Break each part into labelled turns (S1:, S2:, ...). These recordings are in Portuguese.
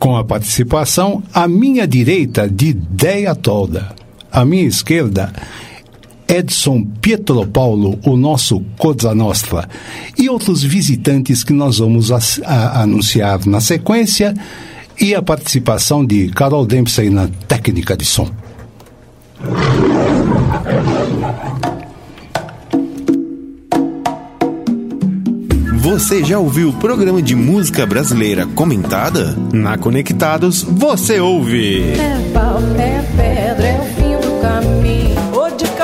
S1: Com a participação à minha direita de Deia Tolda, à minha esquerda Edson Pietro Paulo, o nosso Cosa Nostra, e outros visitantes que nós vamos a, a, anunciar na sequência, e a participação de Carol Dempsey na técnica de som.
S2: Você já ouviu o programa de música brasileira comentada? Na Conectados, você ouve.
S3: É pau, é pedra, é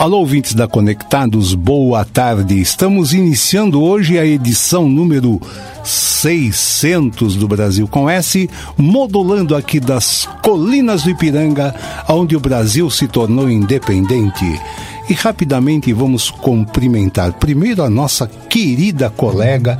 S1: Alô, ouvintes da Conectados, boa tarde. Estamos iniciando hoje a edição número 600 do Brasil com S, modulando aqui das colinas do Ipiranga, onde o Brasil se tornou independente. E rapidamente vamos cumprimentar primeiro a nossa querida colega,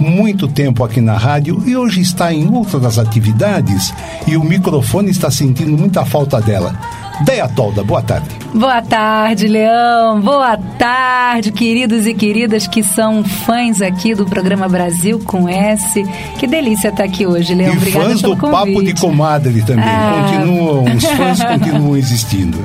S1: muito tempo aqui na rádio e hoje está em outras atividades e o microfone está sentindo muita falta dela. Deia Tolda, boa tarde.
S4: Boa tarde, Leão. Boa tarde, queridos e queridas que são fãs aqui do programa Brasil com S. Que delícia estar aqui hoje, Leão.
S1: E
S4: Obrigada
S1: fãs
S4: pelo
S1: do
S4: convite.
S1: Papo de Comadre também.
S4: Ah.
S1: Continuam, os fãs continuam existindo.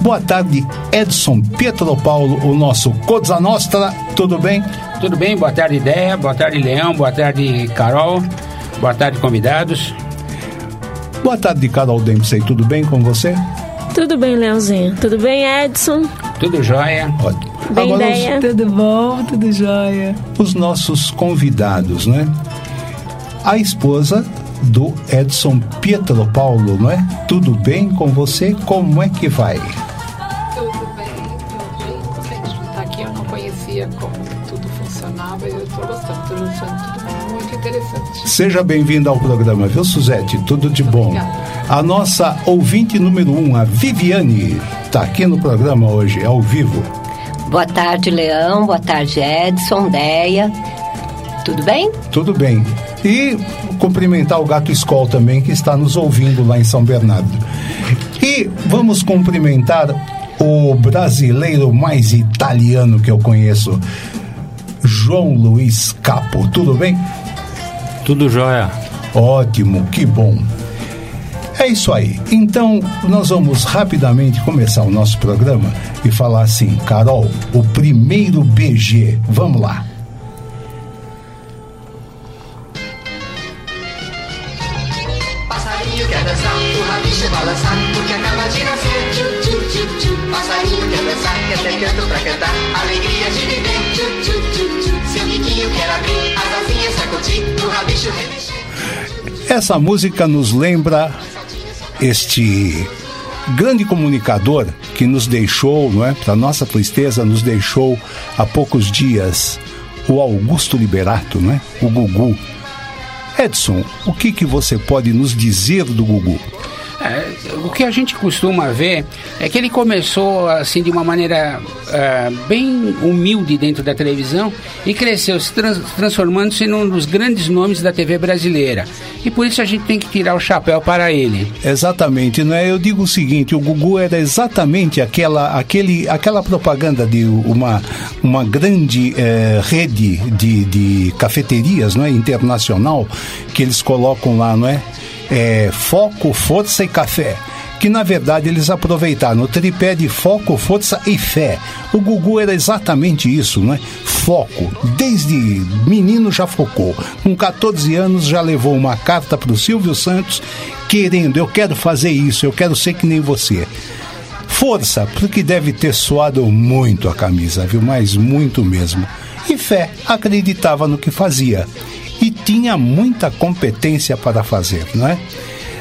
S1: Boa tarde, Edson Pietro Paulo, o nosso Cosa Nostra. Tudo bem?
S5: Tudo bem? Boa tarde, Ideia. Boa tarde, Leão. Boa tarde, Carol. Boa tarde, convidados.
S1: Boa tarde, Carol Dempsey. Tudo bem com você?
S6: Tudo bem, Leãozinho? Tudo bem, Edson?
S5: Tudo jóia?
S1: Ótimo.
S6: Bem
S1: Agora,
S6: ideia.
S4: Tudo bom? Tudo jóia?
S1: os, os nossos convidados, né? A esposa do Edson Pietro Paulo, não é? Tudo bem com você? Como é que vai?
S7: Tudo bem, tudo bem. Estar aqui. Eu não conhecia como tudo funcionava e eu estou gostando. Estou achando tudo muito interessante.
S1: Seja bem-vinda ao programa, viu, Suzete? Tudo de bom.
S7: Obrigada.
S1: A nossa ouvinte número um, a Viviane, está aqui no programa hoje, ao vivo.
S8: Boa tarde, Leão. Boa tarde, Edson, Deia. Tudo bem?
S1: Tudo bem. E cumprimentar o Gato Escol também, que está nos ouvindo lá em São Bernardo. E vamos cumprimentar o brasileiro mais italiano que eu conheço, João Luiz Capo. Tudo bem?
S5: Tudo jóia.
S1: Ótimo, que bom. É isso aí. Então, nós vamos rapidamente começar o nosso programa e falar assim, Carol, o primeiro BG. Vamos lá.
S9: Passarinho quer dançar, o rabicho balançar, porque acaba de nascer. Tchu, tchu, tchu, tchu. Passarinho quer dançar, quer ter canto pra cantar, alegria
S1: Essa música nos lembra este grande comunicador que nos deixou, não é? Para nossa tristeza, nos deixou há poucos dias o Augusto Liberato, não é? O Gugu. Edson, o que que você pode nos dizer do Gugu?
S5: É, o que a gente costuma ver é que ele começou assim de uma maneira é, bem humilde dentro da televisão e cresceu se trans- transformando-se num dos grandes nomes da TV brasileira. E por isso a gente tem que tirar o chapéu para ele.
S1: Exatamente, né? Eu digo o seguinte, o Gugu era exatamente aquela, aquele, aquela propaganda de uma, uma grande eh, rede de, de cafeterias, não é, internacional, que eles colocam lá, não é? É, foco, força e café. que na verdade eles aproveitaram o tripé de foco, força e fé. O Gugu era exatamente isso, não é? Foco. Desde menino já focou. Com 14 anos já levou uma carta para o Silvio Santos querendo, eu quero fazer isso, eu quero ser que nem você. Força, porque deve ter suado muito a camisa, viu? Mas muito mesmo. E fé, acreditava no que fazia. E tinha muita competência para fazer, não é?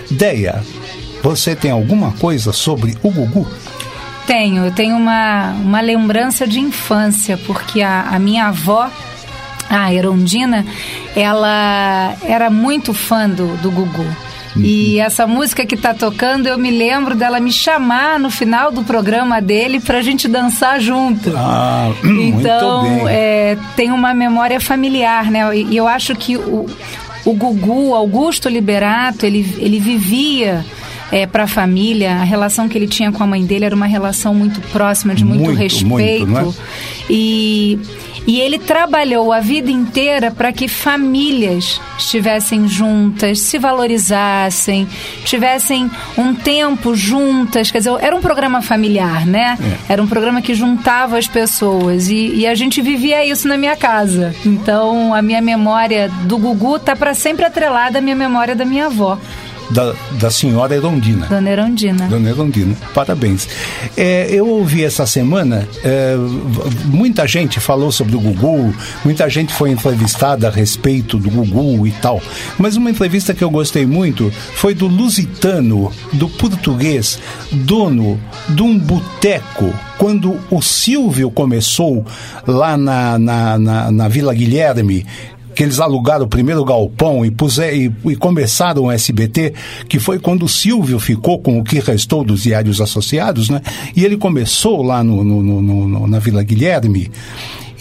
S1: Deia, você tem alguma coisa sobre o Gugu?
S4: Tenho, eu tenho uma, uma lembrança de infância, porque a, a minha avó, a Erondina, ela era muito fã do, do Gugu. E essa música que tá tocando, eu me lembro dela me chamar no final do programa dele pra gente dançar junto.
S1: Ah,
S4: então, é, tem uma memória familiar, né? E e eu acho que o, o Gugu, Augusto Liberato, ele, ele vivia é, para a família, a relação que ele tinha com a mãe dele era uma relação muito próxima, de muito,
S1: Muito,
S4: respeito.
S1: muito, é?
S4: E, e ele trabalhou a vida inteira para que famílias estivessem juntas, se valorizassem, tivessem um tempo juntas. Quer dizer, era um programa familiar, né?
S1: É.
S4: Era um programa que juntava as pessoas. E, e a gente vivia isso na minha casa. Então, a minha memória do Gugu tá para sempre atrelada à minha memória da minha avó,
S1: Da, da senhora Erondina.
S4: Dona Erondina.
S1: Dona Erondina, parabéns. É, eu ouvi essa semana, é, muita gente falou sobre o Gugu, muita gente foi entrevistada a respeito do Gugu e tal. Mas uma entrevista que eu gostei muito foi do lusitano, do português, dono de um boteco. Quando o Silvio começou lá na, na, na, na Vila Guilherme, que eles alugaram o primeiro galpão e, puser, e, e começaram o SBT, que foi quando o Silvio ficou com o que restou dos diários associados, né? E ele começou lá no, no- no- no- na Vila Guilherme.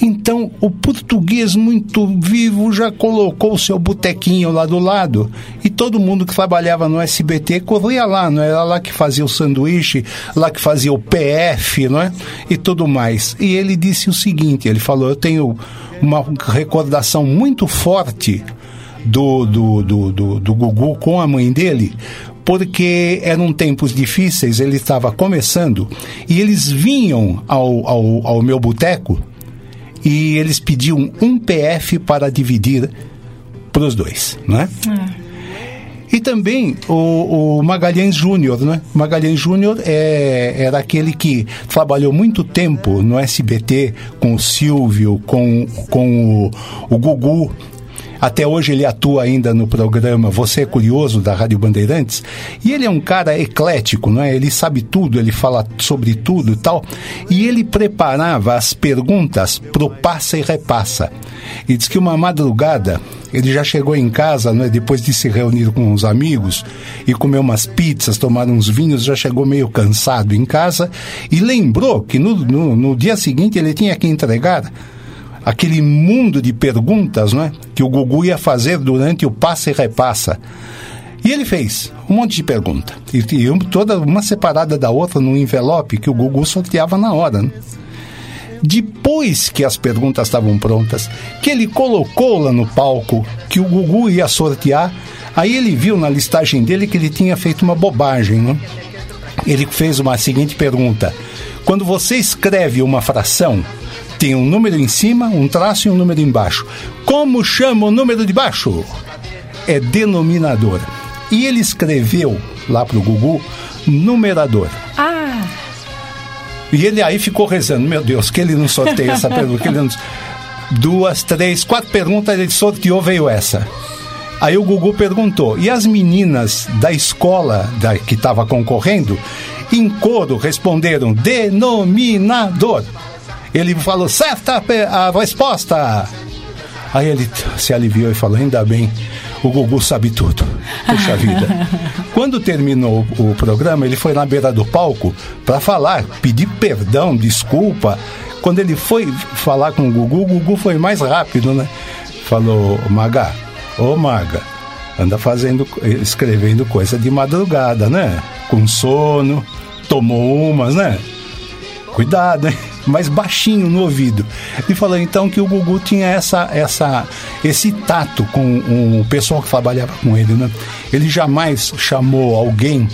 S1: Então, o português muito vivo já colocou o seu botequinho lá do lado. E todo mundo que trabalhava no SBT corria lá, não era lá que fazia o sanduíche, lá que fazia o PF, não é? E tudo mais. E ele disse o seguinte: ele falou, eu tenho uma recordação muito forte do, do, do, do, do Gugu com a mãe dele, porque eram tempos difíceis, ele estava começando, e eles vinham ao, ao, ao meu boteco e eles pediam um PF para dividir para os dois, né? E também o, o Magalhães Júnior, né? Magalhães Júnior é, era aquele que trabalhou muito tempo no SBT com o Silvio, com, com o, o Gugu. Até hoje ele atua ainda no programa Você é Curioso, da Rádio Bandeirantes. E ele é um cara eclético, não é? Ele sabe tudo, ele fala sobre tudo e tal. E ele preparava as perguntas pro Passa e Repassa. E diz que uma madrugada ele já chegou em casa, né, depois de se reunir com os amigos e comer umas pizzas, tomar uns vinhos, já chegou meio cansado em casa e lembrou que no, no, no dia seguinte ele tinha que entregar aquele mundo de perguntas né, que o Gugu ia fazer durante o Passa e Repassa. E ele fez um monte de pergunta. E, e toda uma separada da outra num envelope que o Gugu sorteava na hora. Né? Depois que as perguntas estavam prontas, que ele colocou lá no palco que o Gugu ia sortear, aí ele viu na listagem dele que ele tinha feito uma bobagem. Né? Ele fez uma seguinte pergunta: Quando você escreve uma fração, tem um número em cima, um traço e um número embaixo. Como chama o número de baixo? É denominador. E ele escreveu lá pro Gugu numerador.
S4: Ah,
S1: E ele aí ficou rezando, meu Deus, que ele não sorteia essa pergunta. Que ele não... Duas, três, quatro perguntas, ele sorteou, veio essa. Aí o Gugu perguntou, e as meninas da escola da, que estava concorrendo, em coro, responderam, denominador. Ele falou, certa a resposta. Aí ele se aliviou e falou, ainda bem, o Gugu sabe tudo. Puxa vida. Quando terminou o programa, ele foi na beira do palco para falar, pedir perdão, desculpa. Quando ele foi falar com o Gugu, o Gugu foi mais rápido, né? Falou, Maga, ô Maga, anda fazendo, escrevendo coisa de madrugada, né? Com sono, tomou umas, né? Cuidado, hein? Mas baixinho no ouvido. Ele falou então que o Gugu tinha essa, essa, esse tato com o pessoal que trabalhava com ele, né? Ele jamais chamou alguém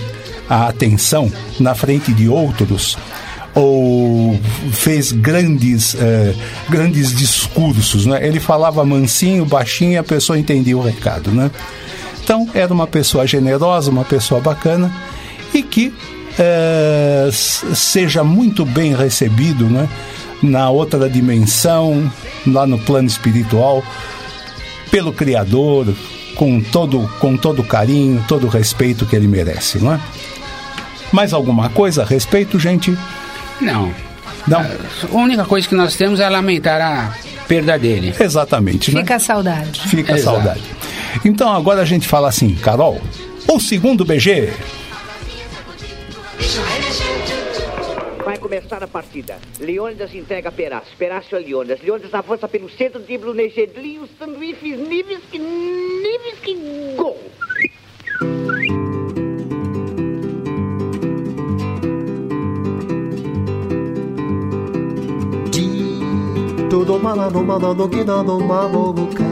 S1: a atenção na frente de outros ou fez grandes eh, grandes discursos, né? Ele falava mansinho, baixinho, e a pessoa entendia o recado, né? Então era uma pessoa generosa, uma pessoa bacana e que s- seja muito bem recebido, né? Na outra dimensão, lá no plano espiritual, pelo Criador, com todo com todo o carinho, todo o respeito que ele merece, não é? Mais alguma coisa a respeito, gente?
S5: Não.
S1: Não.
S5: A única coisa que nós temos é lamentar a perda dele.
S1: Exatamente, né?
S4: Fica a saudade.
S1: Fica a
S5: Exato.
S1: saudade. Então agora a gente fala assim, Carol, o segundo BG.
S10: Vai começar a partida. Leônidas entrega a Perácio. Perácio a Leônidas. Leônidas avança pelo centro, dribla o os sanduíches, níveis que... níveis que... gol!
S11: Todo malado, malado que dá no maboca.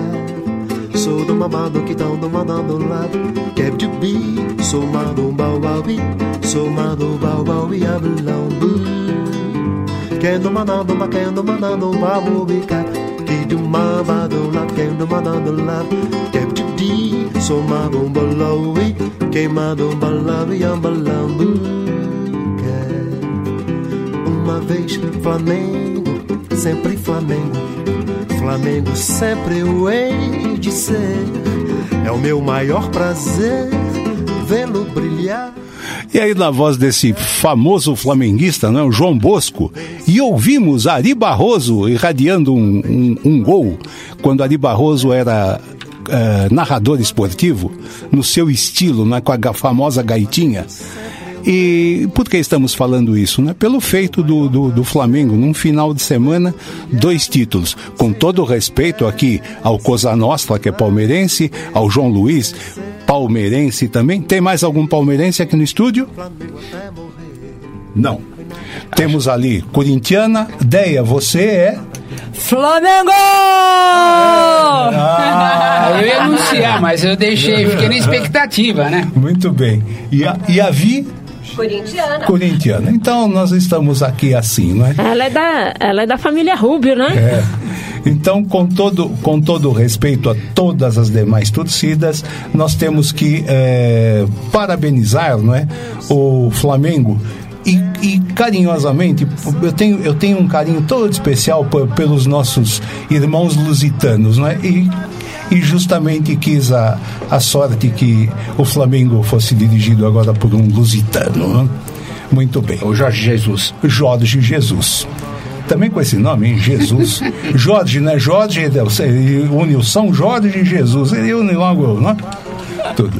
S11: Sou do mamado que dá no mandando lado. Quer de bi, sou mado bauabi. Sou mado bauabi ablão. Quer no mandando, mas quer no mandando babobica. Que do quer no mandando lado. Quer de di, sou mado balawi. Queimado balawi ambalambu. Uma vez Flamengo, sempre Flamengo. Flamengo sempre eu hei de ser. É o meu maior prazer vê-lo brilhar.
S1: E aí, na voz desse famoso flamenguista, né, o João Bosco, e ouvimos Ari Barroso irradiando um, um, um gol, quando Ari Barroso era eh, narrador esportivo, no seu estilo, né, com a famosa gaitinha. E por que estamos falando isso? Né? Pelo feito do, do, do Flamengo, num final de semana, dois títulos. Com todo o respeito aqui ao Cosa Nostra, que é palmeirense, ao João Luiz, palmeirense também. Tem mais algum palmeirense aqui no estúdio? Não. Temos ali corintiana. Deia, você é.
S4: Flamengo!
S5: Ah, eu ia anunciar, mas eu deixei, fiquei na expectativa, né?
S1: Muito bem. E a, e a Vi,
S8: Corintiana.
S1: corintiana. Então nós estamos aqui assim, não é?
S6: Ela é da, ela é da família Rubio, né?
S1: É. Então, com todo, com todo o respeito a todas as demais torcidas, nós temos que eh, parabenizar não é, o Flamengo. E, e carinhosamente, eu tenho, eu tenho um carinho todo especial pe- pelos nossos irmãos lusitanos, não é? E, e justamente quis a, a sorte que o Flamengo fosse dirigido agora por um lusitano. não é? Muito bem.
S5: O Jorge Jesus.
S1: Jorge Jesus. Também com esse nome, hein? Jesus. Jorge, né? Jorge, ele une o São Jorge e Jesus. Ele une logo, não é? Tudo.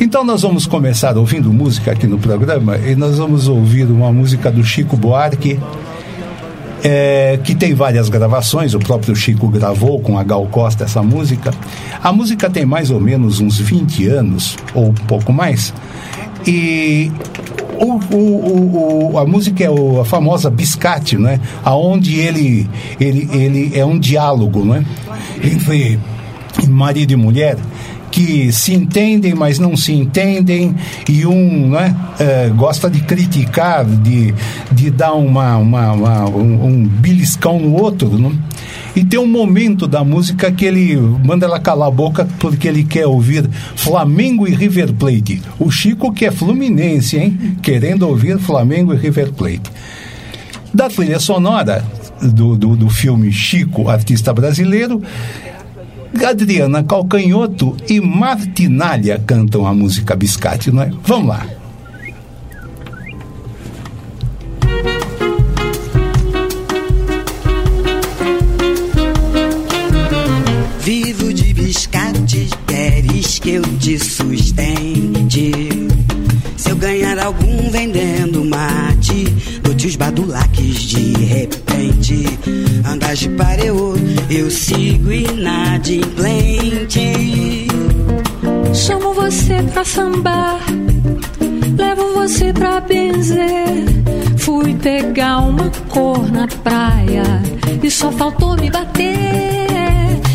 S1: Então nós vamos começar ouvindo música aqui no programa e nós vamos ouvir uma música do Chico Buarque, é, que tem várias gravações, o próprio Chico gravou com a Gal Costa essa música. A música tem mais ou menos uns 20 anos, ou um pouco mais, e o, o, o, a música é a famosa Biscate, né? Aonde ele, ele, ele é um diálogo, né? Entre marido e mulher que se entendem, mas não se entendem, e um né, eh, gosta de criticar, de, de dar uma, uma, uma- um, um beliscão no outro. Né? E tem um momento da música que ele manda ela calar a boca porque ele quer ouvir Flamengo e River Plate. O Chico, que é fluminense, hein? Querendo ouvir Flamengo e River Plate. Da trilha sonora do, do, do filme Chico, artista brasileiro, Adriana Calcanhoto e Martinalha cantam a música Biscate, não é? Vamos lá.
S12: Que eu te sustente. Se eu ganhar algum vendendo mate, dou-te os badulaques de repente. Andas de pareu, eu sigo inadimplente.
S13: Chamo você pra sambar, levo você pra benzer. Fui pegar uma cor na praia e só faltou me bater.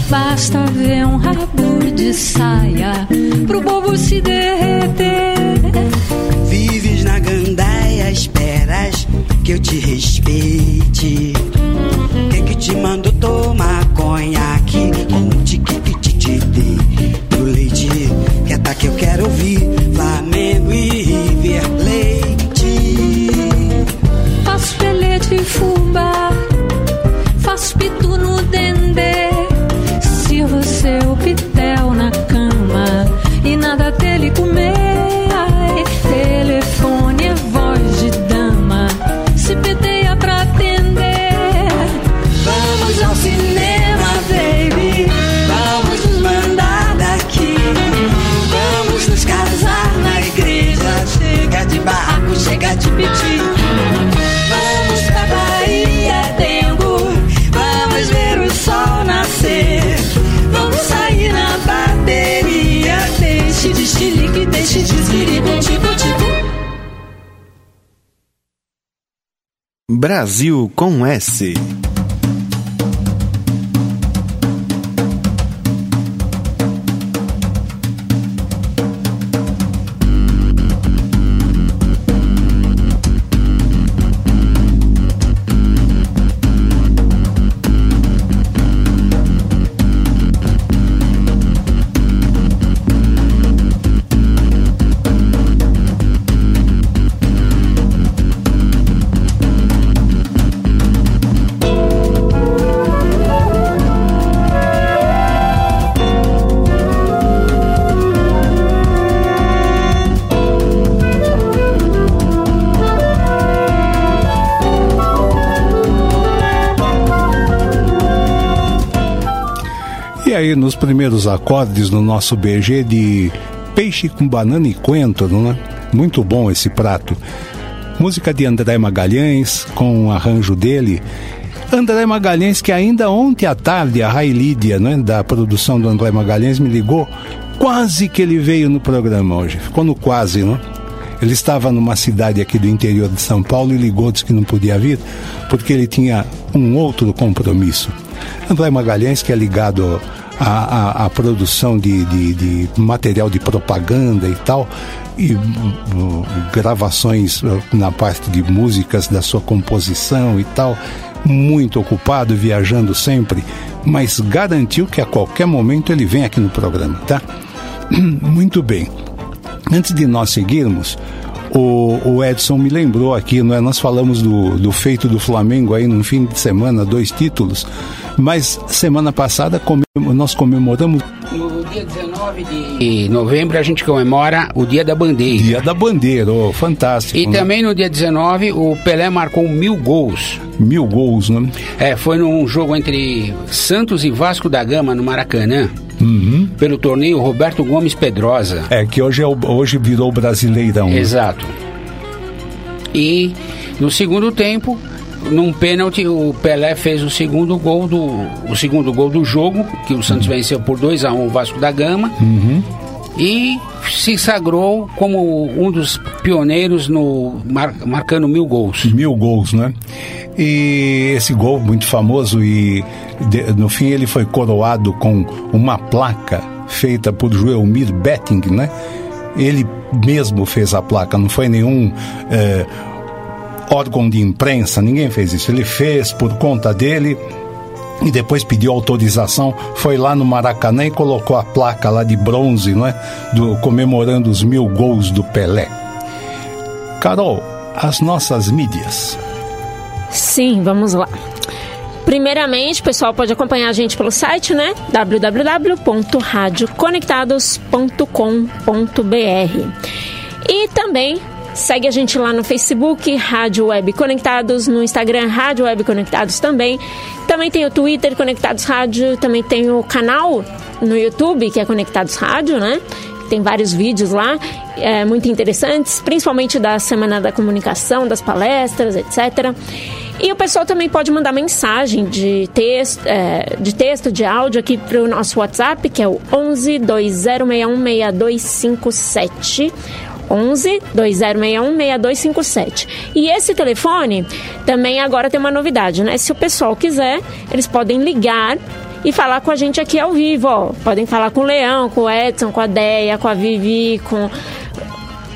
S13: Basta ver um rabo de saia pro bobo se derreter.
S12: esperas que eu te respeite? Quem que te mandou tomar conhaque com um tique-tique-tique do leite? Quieta que eu quero ouvir Flamengo e River Leite.
S13: Faço pelete e fubá, faço pitu no dendê. Seu pitel na cama e nada dele comer.
S2: Brasil com S.
S1: aí, nos primeiros acordes no nosso BG de peixe com banana e coentro, não é? Muito bom esse prato. Música de André Magalhães, com o arranjo dele. André Magalhães, que ainda ontem à tarde, a Rai Lídia, né, da produção do André Magalhães, me ligou. Quase que ele veio no programa hoje. Ficou no quase, não? Ele estava numa cidade aqui do interior de São Paulo e ligou, disse que não podia vir, porque ele tinha um outro compromisso. André Magalhães, que é ligado à, à- à produção de, de- de material de propaganda e tal, e uh, gravações uh, na parte de músicas da sua composição e tal, muito ocupado, viajando sempre, mas garantiu que a qualquer momento ele vem aqui no programa, tá? Muito bem. Antes de nós seguirmos, o, o Edson me lembrou aqui, não é? nós falamos do, do feito do Flamengo aí no fim de semana, dois títulos, mas semana passada comem- nós comemoramos
S5: No dia 19 de novembro a gente comemora o Dia da Bandeira.
S1: Dia da Bandeira, oh, fantástico.
S5: E
S1: né?
S5: também no dia 19 o Pelé marcou mil gols.
S1: Mil gols, né?
S5: É, foi num jogo entre Santos e Vasco da Gama no Maracanã. Pelo torneio Roberto Gomes Pedrosa.
S1: É, que hoje, é o- hoje virou o Brasileirão. né?
S5: Exato. E no segundo tempo, num pênalti, o Pelé fez o segundo gol do o segundo gol do jogo, que o Santos venceu por 2 a 1 o Vasco da Gama.
S1: Uhum.
S5: E se sagrou como um dos pioneiros no mar- marcando mil gols.
S1: Mil gols, né? E esse gol muito famoso e de- no fim ele foi coroado com uma placa feita por Joelmir Betting, né? Ele mesmo fez a placa, não foi nenhum eh, órgão de imprensa, ninguém fez isso. Ele fez por conta dele e depois pediu autorização, foi lá no Maracanã e colocou a placa lá de bronze, não é? Do, comemorando os mil gols do Pelé. Carol, as nossas mídias.
S6: Sim, vamos lá. Primeiramente, o pessoal pode acompanhar a gente pelo site, né? www.radioconectados.com.br. E também segue a gente lá no Facebook, Rádio Web Conectados, no Instagram, Rádio Web Conectados também. Também tem o Twitter, Conectados Rádio, também tem o canal no YouTube, que é Conectados Rádio, né? Tem vários vídeos lá, é, muito interessantes, principalmente da Semana da Comunicação, das palestras, etc. E o pessoal também pode mandar mensagem de texto, é, de, texto de áudio aqui para o nosso WhatsApp, que é o 11 2061 6257. 11 2061 6257. E esse telefone também agora tem uma novidade, né? Se o pessoal quiser, eles podem ligar e falar com a gente aqui ao vivo, ó. Podem falar com o Leão, com o Edson, com a Deia, com a Vivi, com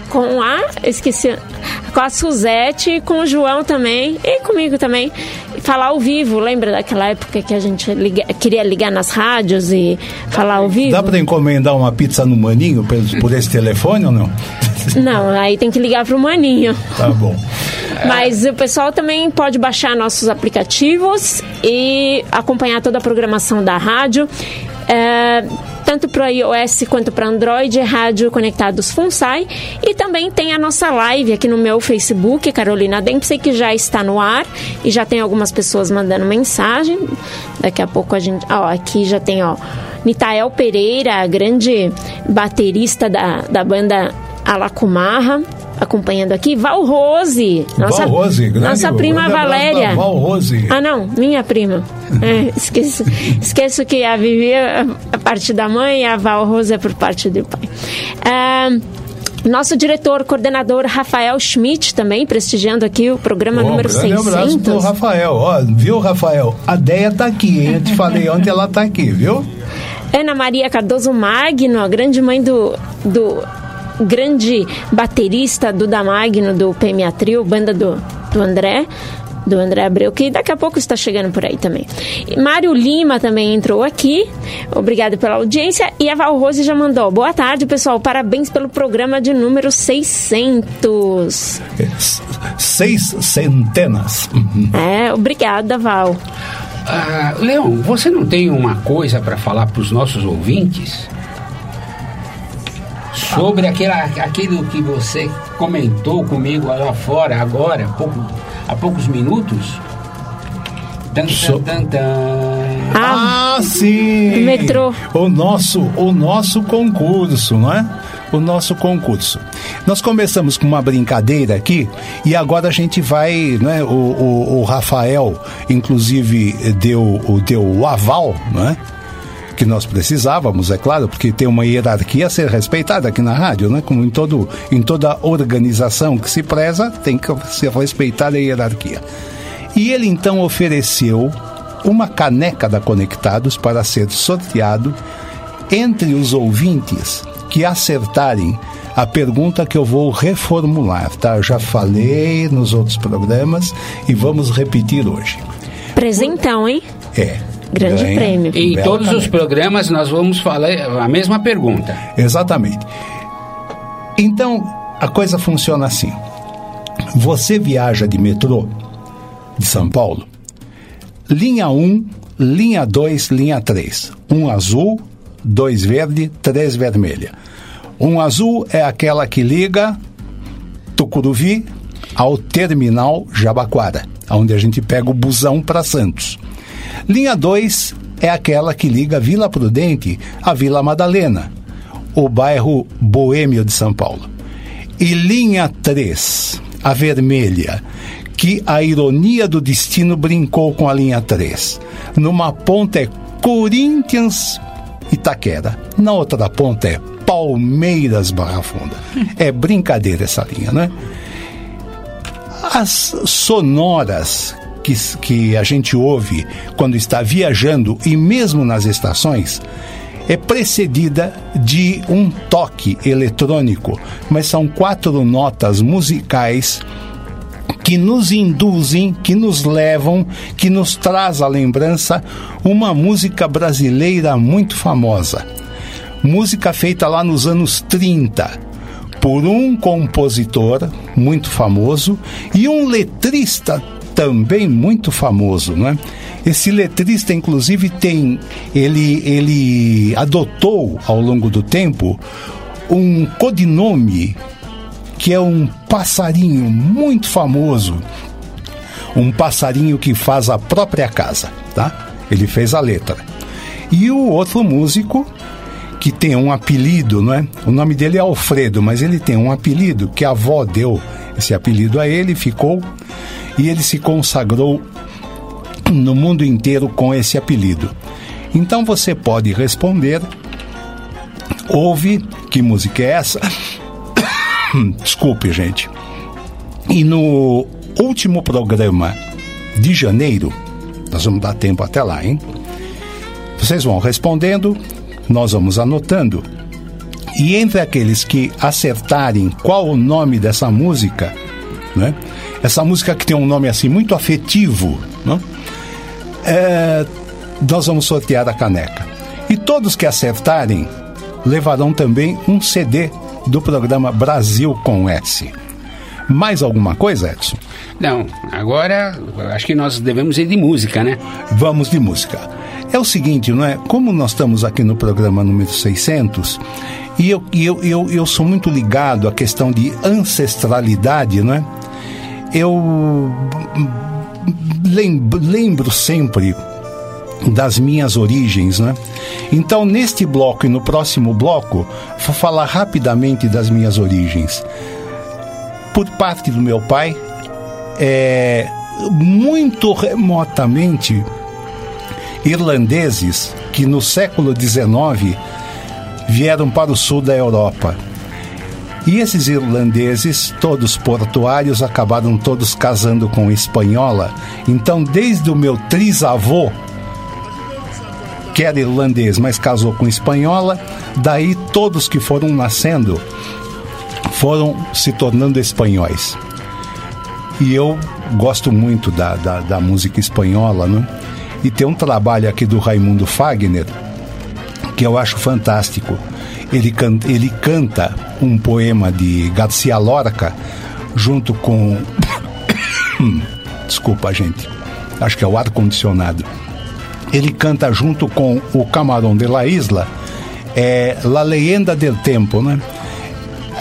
S6: com a. Esqueci. Com a Suzete com o João também. E comigo também. Falar ao vivo. Lembra daquela época que a gente liga- queria ligar nas rádios e falar ao vivo?
S1: Dá para encomendar uma pizza no Maninho por, por esse telefone ou não?
S6: Não, aí tem que ligar pro Maninho.
S1: Tá bom.
S6: Mas o pessoal também pode baixar nossos aplicativos e acompanhar toda a programação da rádio. É, tanto para iOS quanto para Android, Rádio Conectados FUNSAI. E também tem a nossa live aqui no meu Facebook, Carolina Dempsey, que já está no ar e já tem algumas pessoas mandando mensagem. Daqui a pouco a gente. Ó, aqui já tem, ó. Nitael Pereira, grande baterista da, da banda Alacumarra, acompanhando aqui. Val Rose, nossa,
S1: Val Rose,
S6: nossa prima Valéria.
S1: Val Rose.
S6: Ah, não, minha prima. É, esqueço, esqueço que a Vivi é a parte da mãe e a Val Rose é por parte do pai. Ah, nosso diretor, coordenador Rafael Schmidt, também prestigiando aqui o programa
S1: Bom,
S6: número
S1: grande abraço pro
S6: 600.
S1: Rafael. Ó, viu, Rafael? A Deia tá aqui, hein? Eu te falei ontem, ela tá aqui, viu?
S6: Ana Maria Cardoso Magno, a grande mãe do, do grande baterista do Da Magno, do PMA Trio, banda do, do André. Do André Abreu, que daqui a pouco está chegando por aí também. E Mário Lima também entrou aqui. Obrigado pela audiência. E a Val Rose já mandou. Boa tarde, pessoal. Parabéns pelo programa de número 600.
S1: Seis centenas.
S6: É, obrigada, Val.
S5: Ah, Leão, você não tem uma coisa para falar para os nossos ouvintes? Sobre aquela, aquilo que você comentou comigo lá fora agora, há, pouco- há poucos minutos? Tan, tan, tan, tan.
S1: Ah, sim!
S6: metrô.
S1: O nosso, o nosso concurso, não é? O nosso concurso. Nós começamos com uma brincadeira aqui e agora a gente vai, né? O, o, o Rafael, inclusive, deu, o- deu o aval, não é? Que nós precisávamos, é claro, porque tem uma hierarquia a ser respeitada aqui na rádio, né? Como em, todo, em toda organização que se preza, tem que ser respeitada a hierarquia. E ele então ofereceu uma caneca da Conectados para ser sorteado entre os ouvintes que acertarem a pergunta que eu vou reformular, tá? Eu já falei nos outros programas e vamos repetir hoje.
S6: Presentão, hein?
S1: É.
S6: Grande
S1: ganha
S6: prêmio.
S5: Em
S1: bela
S5: todos os programas nós vamos falar a mesma pergunta.
S1: Exatamente. Então, a coisa funciona assim. Você viaja de metrô de São Paulo, linha 1, linha 2, linha 3. Um azul, dois verde, três vermelha. Um azul é aquela que liga Tucuruvi ao terminal Jabaquara, onde a gente pega o busão para Santos. Linha 2 é aquela que liga Vila Prudente à Vila Madalena, o bairro boêmio de São Paulo. E linha 3, a vermelha, que a ironia do destino brincou com a linha 3. Numa ponta é Corinthians Itaquera, na outra ponta é Palmeiras Barra Funda. É brincadeira essa linha, né? As sonoras que, que a gente ouve quando está viajando e mesmo nas estações é precedida de um toque eletrônico, mas são quatro notas musicais que nos induzem, que nos levam, que nos traz à lembrança uma música brasileira muito famosa. Música feita lá nos anos 30 por um compositor muito famoso e um letrista também muito famoso, né? Esse letrista, inclusive, tem ele ele adotou ao longo do tempo um codinome que é um passarinho muito famoso, um passarinho que faz a própria casa, tá? Ele fez a letra. E o outro músico que tem um apelido, não é? O nome dele é Alfredo, mas ele tem um apelido que a avó deu esse apelido a ele, ficou e ele se consagrou no mundo inteiro com esse apelido. Então você pode responder, ouve, que música é essa? Desculpe, gente. E no último programa de janeiro, nós vamos dar tempo até lá, hein? Vocês vão respondendo, nós vamos anotando. E entre aqueles que acertarem qual o nome dessa música, né? Essa música que tem um nome assim muito afetivo, né? É, nós vamos sortear a caneca. E todos que acertarem levarão também um CD do programa Brasil com S. Mais alguma coisa, Edson?
S5: Não, agora acho que nós devemos ir de música, né?
S1: Vamos de música. É o seguinte, não é? Como nós estamos aqui no programa número 600, e eu, eu, eu, eu sou muito ligado à questão de ancestralidade, não é? Eu lembro, lembro sempre das minhas origens, né? Então, neste bloco e no próximo bloco, vou falar rapidamente das minhas origens. Por parte do meu pai, é, muito remotamente, irlandeses que no século XIX vieram para o sul da Europa. E esses irlandeses, todos portuários, acabaram todos casando com espanhola. Então, desde o meu trisavô, que era irlandês, mas casou com espanhola, daí todos que foram nascendo foram se tornando espanhóis. E eu gosto muito da, da, da música espanhola, né? E tem um trabalho aqui do Raimundo Fagner que eu acho fantástico. Ele, can, ele canta um poema de Garcia Lorca junto com. Desculpa, gente. Acho que é o ar-condicionado ele canta junto com o Camarão de la Isla, é La Leyenda del Tempo, né?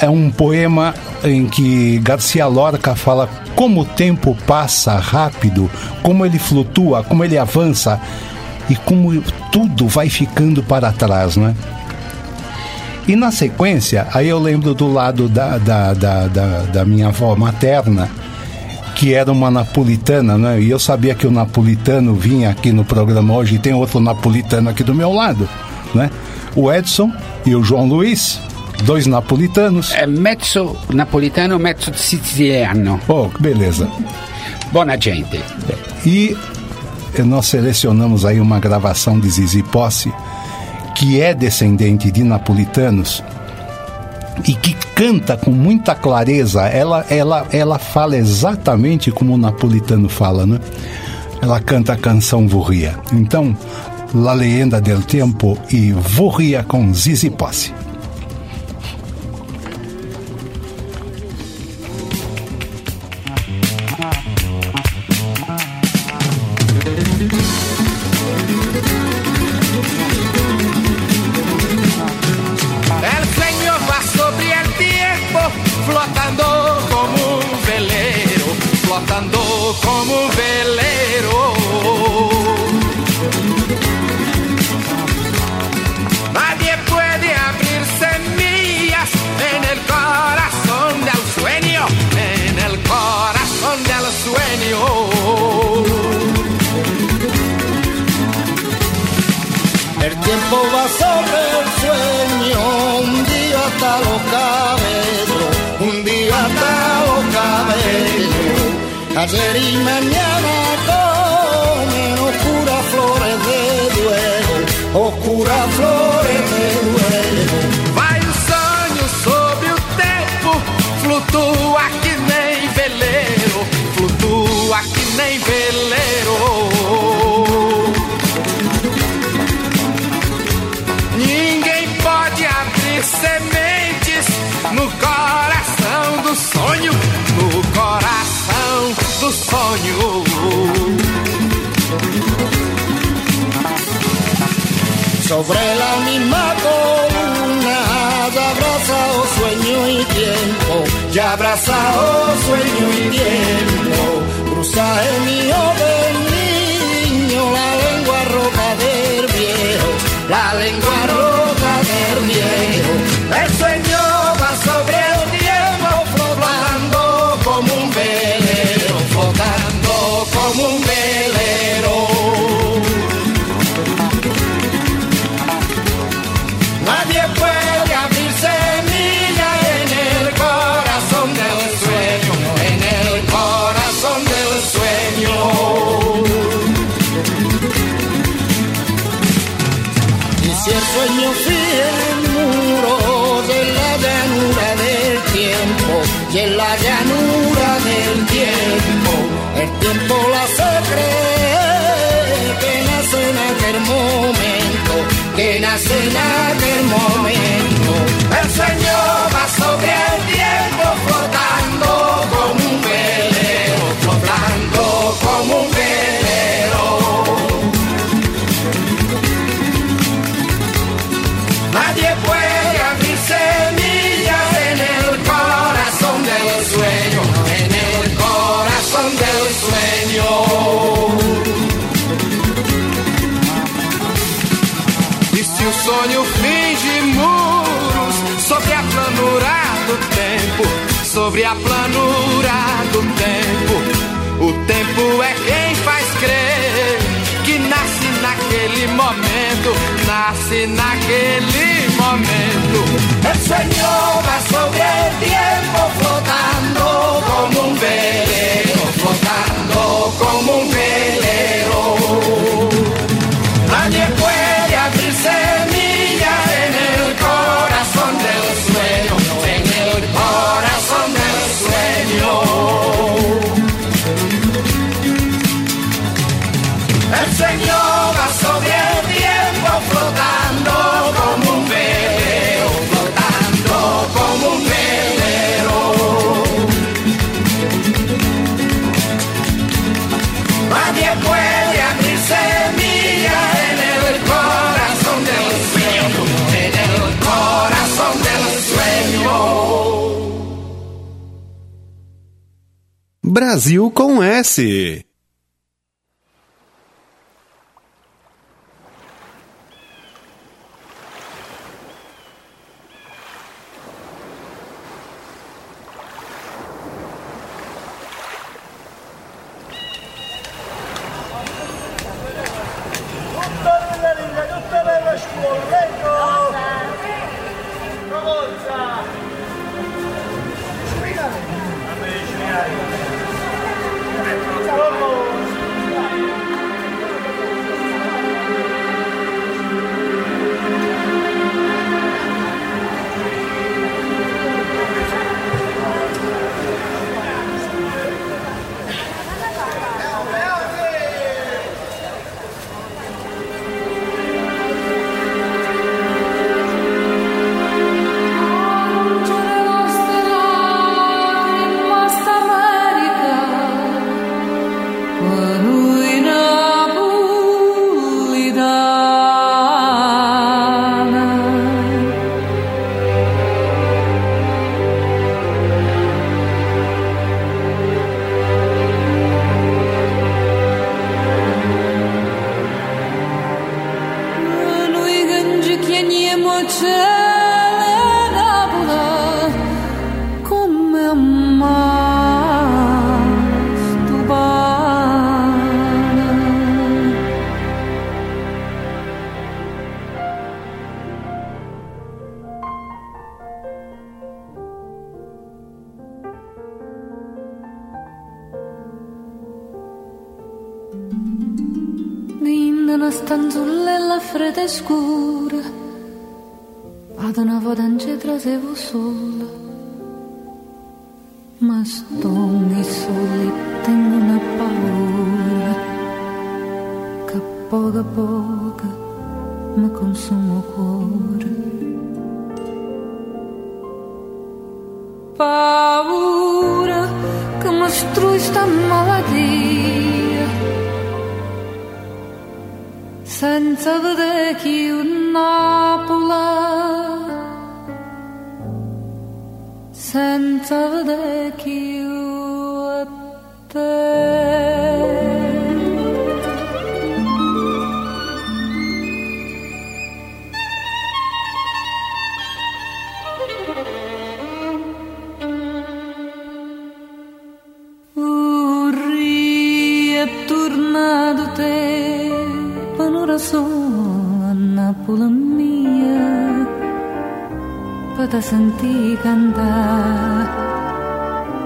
S1: É um poema em que Garcia Lorca fala como o tempo passa rápido, como ele flutua, como ele avança e como tudo vai ficando para trás, né? E na sequência, aí eu lembro do lado da, da, da, da, da minha avó materna, que era uma napolitana, né? E eu sabia que o napolitano vinha aqui no programa hoje e tem outro napolitano aqui do meu lado, né? O Edson e o João Luiz, dois napolitanos.
S5: É mezzo napolitano, mezzo siciliano.
S1: Oh, beleza.
S5: Boa gente.
S1: E nós selecionamos aí uma gravação de Zizi Posse, que é descendente de napolitanos e que canta com muita clareza. Ela, ela, ela fala exatamente como o napolitano fala, né? Ela canta a canção Vorria. Então, La Leyenda del Tempo e Vorria com Zizi Posse.
S14: Como velero.
S15: tiempo la
S14: secreta. sobre
S16: a planura do tempo. O tempo é quem faz crer que nasce naquele momento, nasce naquele momento.
S14: O Senhor va sobre
S13: Brasil com S. sentir cantar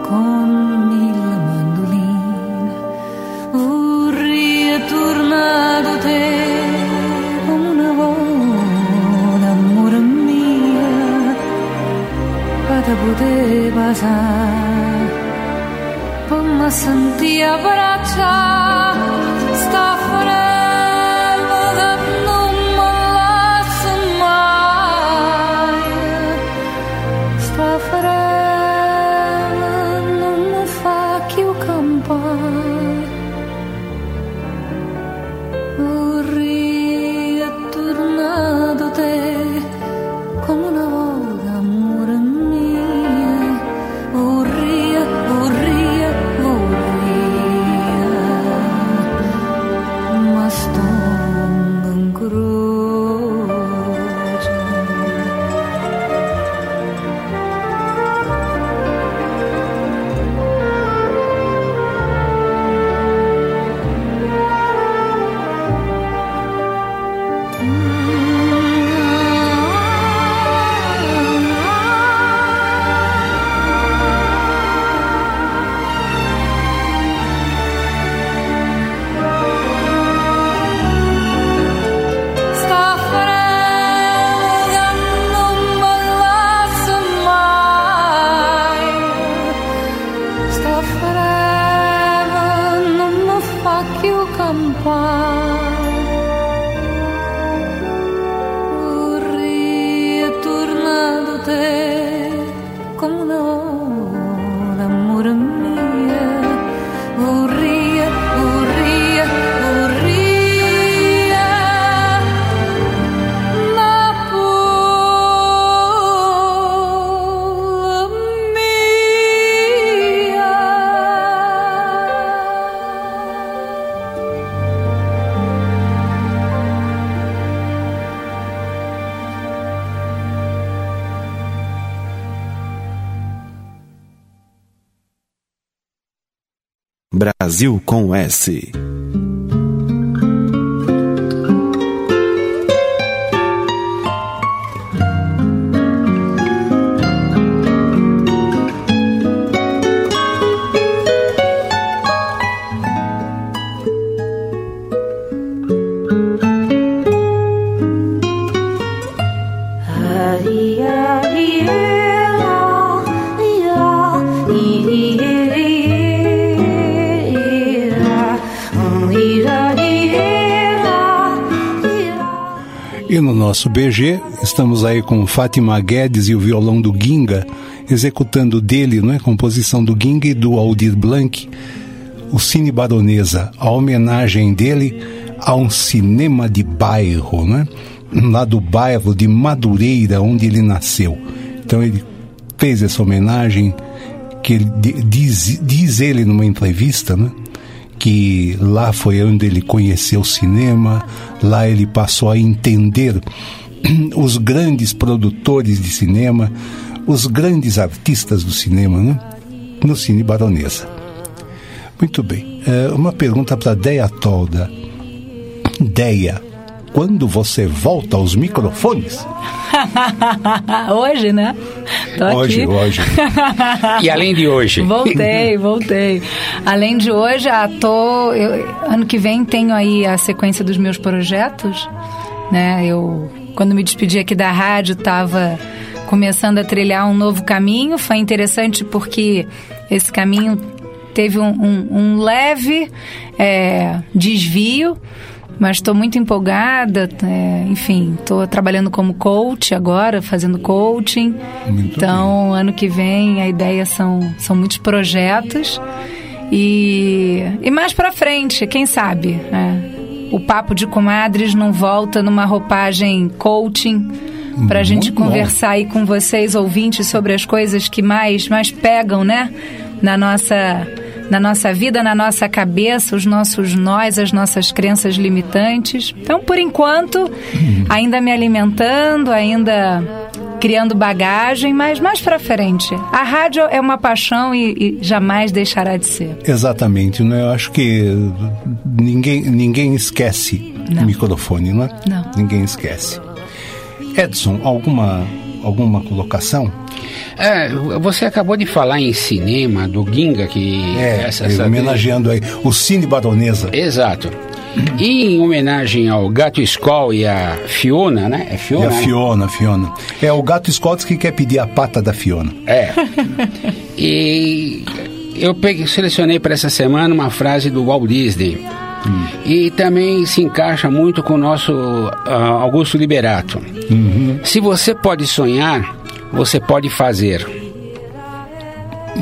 S13: com con il mandolino. Vorrei tornato te com una bona volta, amore mio, per poder passare, per me sentire abraçar
S2: Brasil
S1: E no nosso BG, estamos aí com Fátima Guedes e o violão do Ginga, executando dele, não é? Composição do Ginga e do Aldir Blanc, o Cine Baronesa, a homenagem dele a um cinema de bairro, né? Lá do bairro de Madureira, onde ele nasceu. Então ele fez essa homenagem que ele di- diz, diz ele numa entrevista, né? Que lá foi onde ele conheceu o cinema, lá ele passou a entender os grandes produtores de cinema, os grandes artistas do cinema, né? no Cine Baronesa. Muito bem. É, uma pergunta para Deia Tolda. Deia, quando você volta aos microfones?
S4: hoje, né? Tô
S1: Hoje,
S4: aqui.
S1: hoje.
S5: E além de hoje?
S4: Voltei, voltei. Além de hoje, ah, tô, eu- ano que vem tenho aí a sequência dos meus projetos, né? Eu quando me despedi aqui da rádio estava começando a trilhar um novo caminho. Foi interessante porque esse caminho teve um, um- um leve é, desvio, mas estou muito empolgada. é, enfim, estou trabalhando como coach agora, fazendo coaching. então, ano que vem a ideia são, são muitos projetos. E, e mais pra frente, quem sabe? é, o papo de comadres não volta numa roupagem coaching pra gente
S1: Muito bom.
S4: conversar aí com vocês, ouvintes, sobre as coisas que mais, mais pegam, né? Na nossa, na nossa vida, na nossa cabeça, os nossos nós, as nossas crenças limitantes. Então, por enquanto, ainda me alimentando, ainda criando bagagem, mas mais pra frente. A rádio é uma paixão e, e jamais deixará de ser.
S1: Exatamente, né? Eu acho que ninguém, ninguém esquece o microfone, não é?
S4: Não.
S1: Ninguém esquece. Edson, alguma, alguma colocação?
S5: É, você acabou de falar em cinema, do Ginga, que...
S1: É,
S5: essa- essa-
S1: homenageando aí o Cine Baronesa.
S5: Exato. E em homenagem ao Gato Skoll e a Fiona, né? É
S1: E
S5: Fiona?
S1: a
S5: né?
S1: Fiona, Fiona. É o gato Scott que quer pedir a pata da Fiona.
S5: É. E eu peguei, selecionei para essa semana uma frase do Walt Disney. E também se encaixa muito com o nosso ah, Augusto Liberato. Se você pode sonhar, você pode fazer.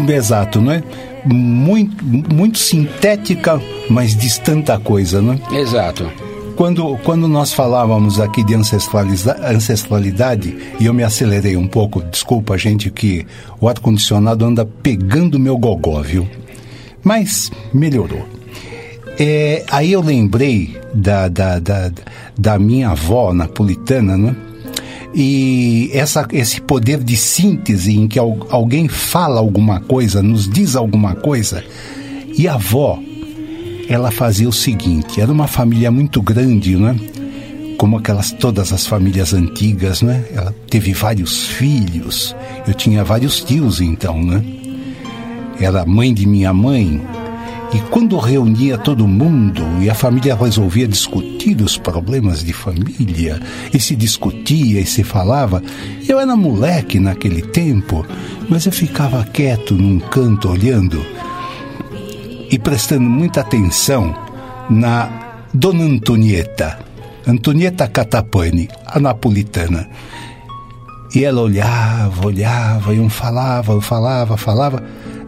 S1: Exato, não é? Muito, muito sintética, mas diz tanta coisa, não é?
S5: Exato.
S1: Quando, quando nós falávamos aqui de ancestraliza- ancestralidade, e eu me acelerei um pouco, desculpa, gente, que o ar-condicionado anda pegando meu gogó, viu? Mas melhorou. É, aí eu lembrei da, da, da, da minha avó napolitana, né? E essa, esse poder de síntese em que al- alguém fala alguma coisa, nos diz alguma coisa, e a avó, ela fazia o seguinte: era uma família muito grande, né? Como aquelas todas as famílias antigas, né? Ela teve vários filhos. Eu tinha vários tios, então, né? Era mãe de minha mãe. E quando reunia todo mundo e a família resolvia discutir os problemas de família, e se discutia e se falava, eu era moleque naquele tempo, mas eu ficava quieto num canto olhando e prestando muita atenção na Dona Antonieta, Antonieta Catapani, a napolitana. E ela olhava, olhava, e um falava, falava, falava.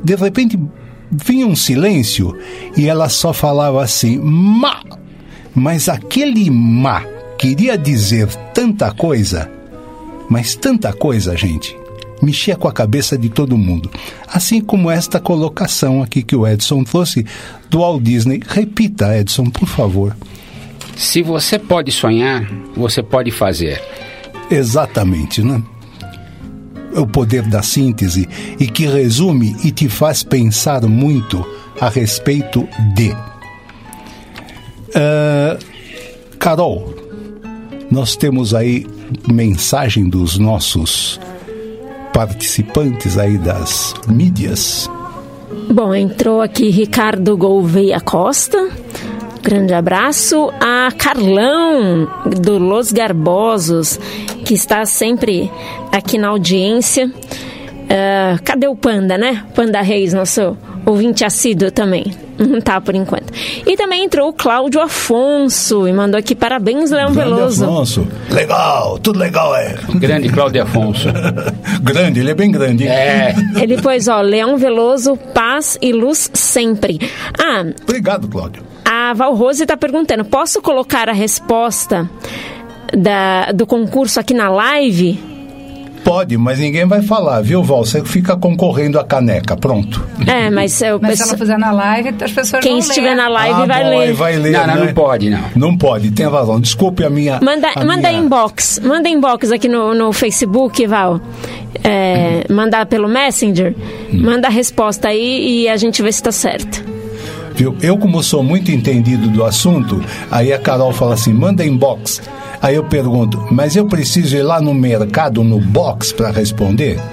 S1: De repente vinha um silêncio e ela só falava assim, má. Mas aquele má queria dizer tanta coisa, mas tanta coisa, gente. Mexia com a cabeça de todo mundo. Assim como esta colocação aqui que o Edson trouxe do Walt Disney. Repita, Edson, por favor.
S5: Se você pode sonhar, você pode fazer.
S1: Exatamente, né? O poder da síntese e que resume e te faz pensar muito a respeito de. Ah, Carol, nós temos aí mensagem dos nossos participantes aí das mídias.
S6: Bom, entrou aqui Ricardo Gouveia Costa. Grande abraço a Carlão do Los Garbosos, que está sempre aqui na audiência. Ah, cadê o Panda, né? Panda Reis, nosso ouvinte assíduo também. Não tá por enquanto. E também entrou o Cláudio Afonso e mandou aqui parabéns, Leão
S1: Grande
S6: Veloso.
S1: Afonso. Legal, tudo legal, é.
S5: Grande Cláudio Afonso.
S1: grande, ele é bem grande. hein?
S5: É.
S6: Ele pôs, ó, Leão Veloso, paz e luz sempre. Ah,
S1: Obrigado, Cláudio.
S6: A Val Rose está perguntando: posso colocar a resposta da, do concurso aqui na live?
S1: Pode, mas ninguém vai falar, viu, Val? Você fica concorrendo a caneca, pronto.
S6: É, mas eu
S4: Mas se ela fizer na live, as pessoas
S6: Quem
S4: vão
S6: estiver
S4: ler.
S6: na live
S1: Ah,
S6: vai
S1: bom,
S6: ler.
S1: vai ler.
S5: Não, não,
S1: né?
S5: não pode, não.
S1: Não pode, tem razão. Desculpe a minha.
S6: Manda,
S1: a
S6: manda
S1: minha...
S6: inbox, manda inbox aqui no, no Facebook, Val. É, Mandar pelo Messenger, manda a resposta aí e a gente vê se tá certo.
S1: Viu? Eu, como sou muito entendido do assunto, aí a Carol fala assim: manda inbox. Aí eu pergunto, mas eu preciso ir lá no mercado, no box, para responder?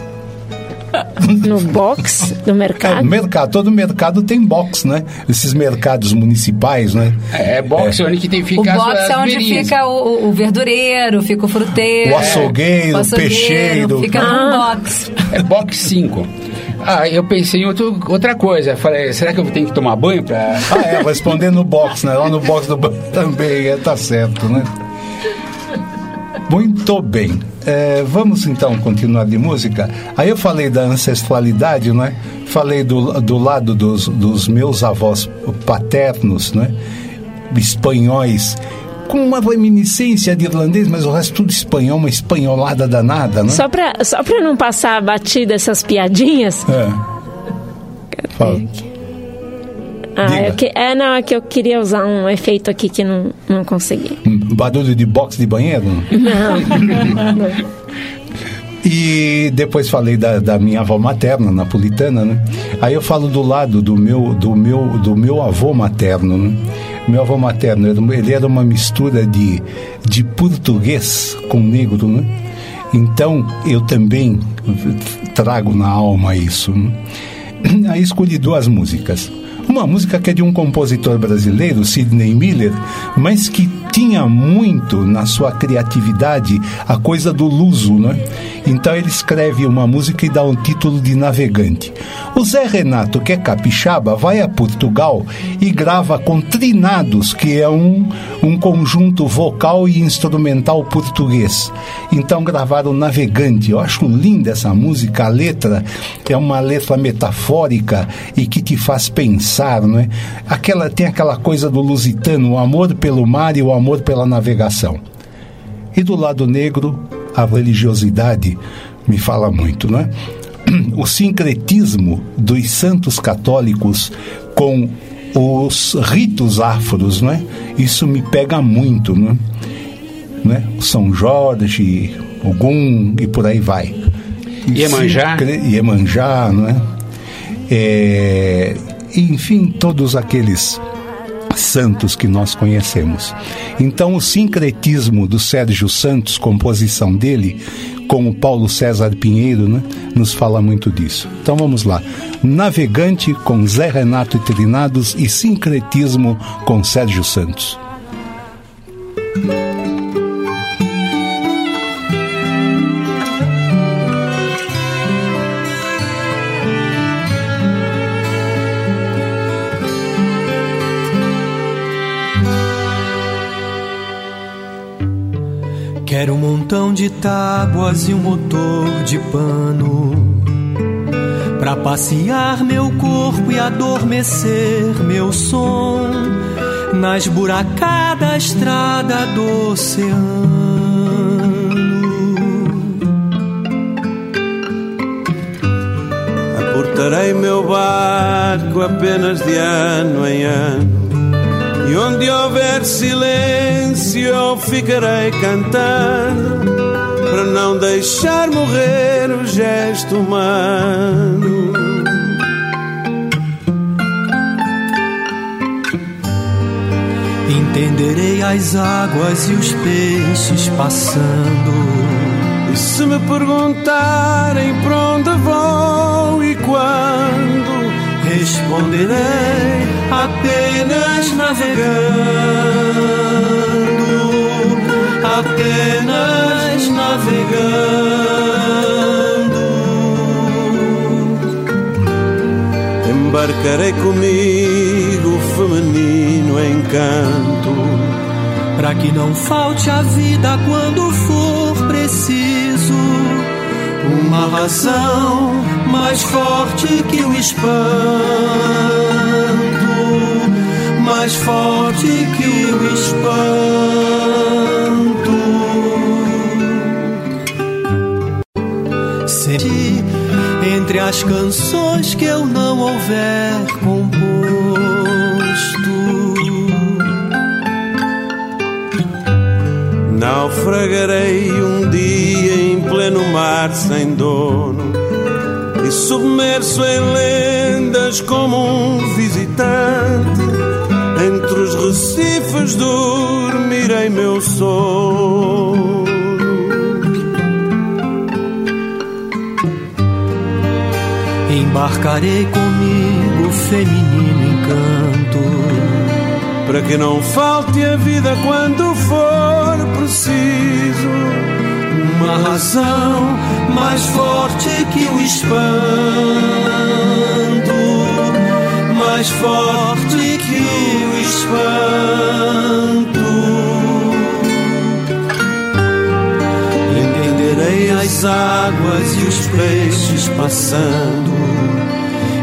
S6: No box do
S1: É,
S6: mercado.
S1: mercado, todo mercado tem box, né? Esses mercados municipais, né?
S5: É, boxe onde que tem que
S4: O
S5: ficar
S4: box
S5: as
S4: é onde
S5: beirinhas.
S4: fica o, o verdureiro, fica o fruteiro.
S1: O açougueiro,
S4: o
S1: o peixeiro.
S4: Fica
S6: Ah.
S4: no box.
S5: É box 5. Ah, eu pensei em outro, outra coisa. Falei, será que eu tenho que tomar banho pra.
S1: Ah, é, responder no box, né? Lá no box do banco também, é, tá certo, né? Muito bem. É, vamos então continuar de música. Aí eu falei da ancestralidade, né? Falei do, do lado dos, dos meus avós paternos, né? Espanhóis, com uma reminiscência de irlandês, mas o resto tudo espanhol, uma espanholada danada, né?
S6: Só pra, só pra não passar batida essas piadinhas.
S1: É. Fala.
S6: Ah, que- é, não, é que eu queria usar um efeito aqui que não, não consegui.
S1: Hum, Barulho de box de banheiro?
S6: Não.
S1: E depois falei da, da minha avó materna, napolitana, né? Aí eu falo do lado do meu, do meu, do meu avô materno, né? Meu avô materno, uma- ele era uma mistura de, de português com negro, né? Então eu também trago na alma isso. Né? Aí escolhi duas músicas. Uma música que é de um compositor brasileiro, Sidney Miller, mas que tinha muito na sua criatividade a coisa do luso, né? Então ele escreve uma música e dá um título de Navegante. O Zé Renato, que é capixaba, vai a Portugal e grava com Trinados, que é um, um conjunto vocal e instrumental português. Então gravaram Navegante. Eu acho linda essa música, a letra é uma letra metafórica e que te faz pensar, não é? Aquela, tem aquela coisa do lusitano, o amor pelo mar e o amor pela navegação. E do lado negro, a religiosidade me fala muito, não é? O sincretismo dos santos católicos com os ritos afros, não é? Isso me pega muito, não é? Não é? São Jorge, Ogum e por aí vai.
S5: Iemanjá.
S1: Iemanjá, não é? é? Enfim, todos aqueles santos que nós conhecemos. Então, o sincretismo do Sérgio Santos, composição dele, com o Paulo César Pinheiro, né, nos fala muito disso. Então vamos lá. Navegante com Zé Renato e Trinados e sincretismo com Sérgio Santos.
S11: Montão de tábuas e um motor de pano. Pra passear meu corpo e adormecer meu som Nas buracada estrada do oceano.
S17: Aportarei meu barco apenas de ano em ano E onde houver silêncio eu ficarei cantando. Para não deixar morrer o gesto humano.
S11: Entenderei as águas e os peixes passando.
S17: E se me perguntarem para onde vou e quando
S11: Responderei apenas navegando Apenas navegando.
S17: Embarcarei comigo feminino encanto
S11: Para que não falte a vida quando for preciso. Uma razão mais forte que o espanto Mais forte que o espanto. Senti entre as canções que eu não houver composto.
S17: Naufragarei um dia em pleno mar sem dono E submerso em lendas como um visitante dormirei meu sono
S11: Embarcarei comigo feminino encanto.
S17: Para que não falte a vida quando for preciso.
S11: Uma razão mais forte que o espanto Mais forte que o espanto. Entenderei as águas e os peixes passando.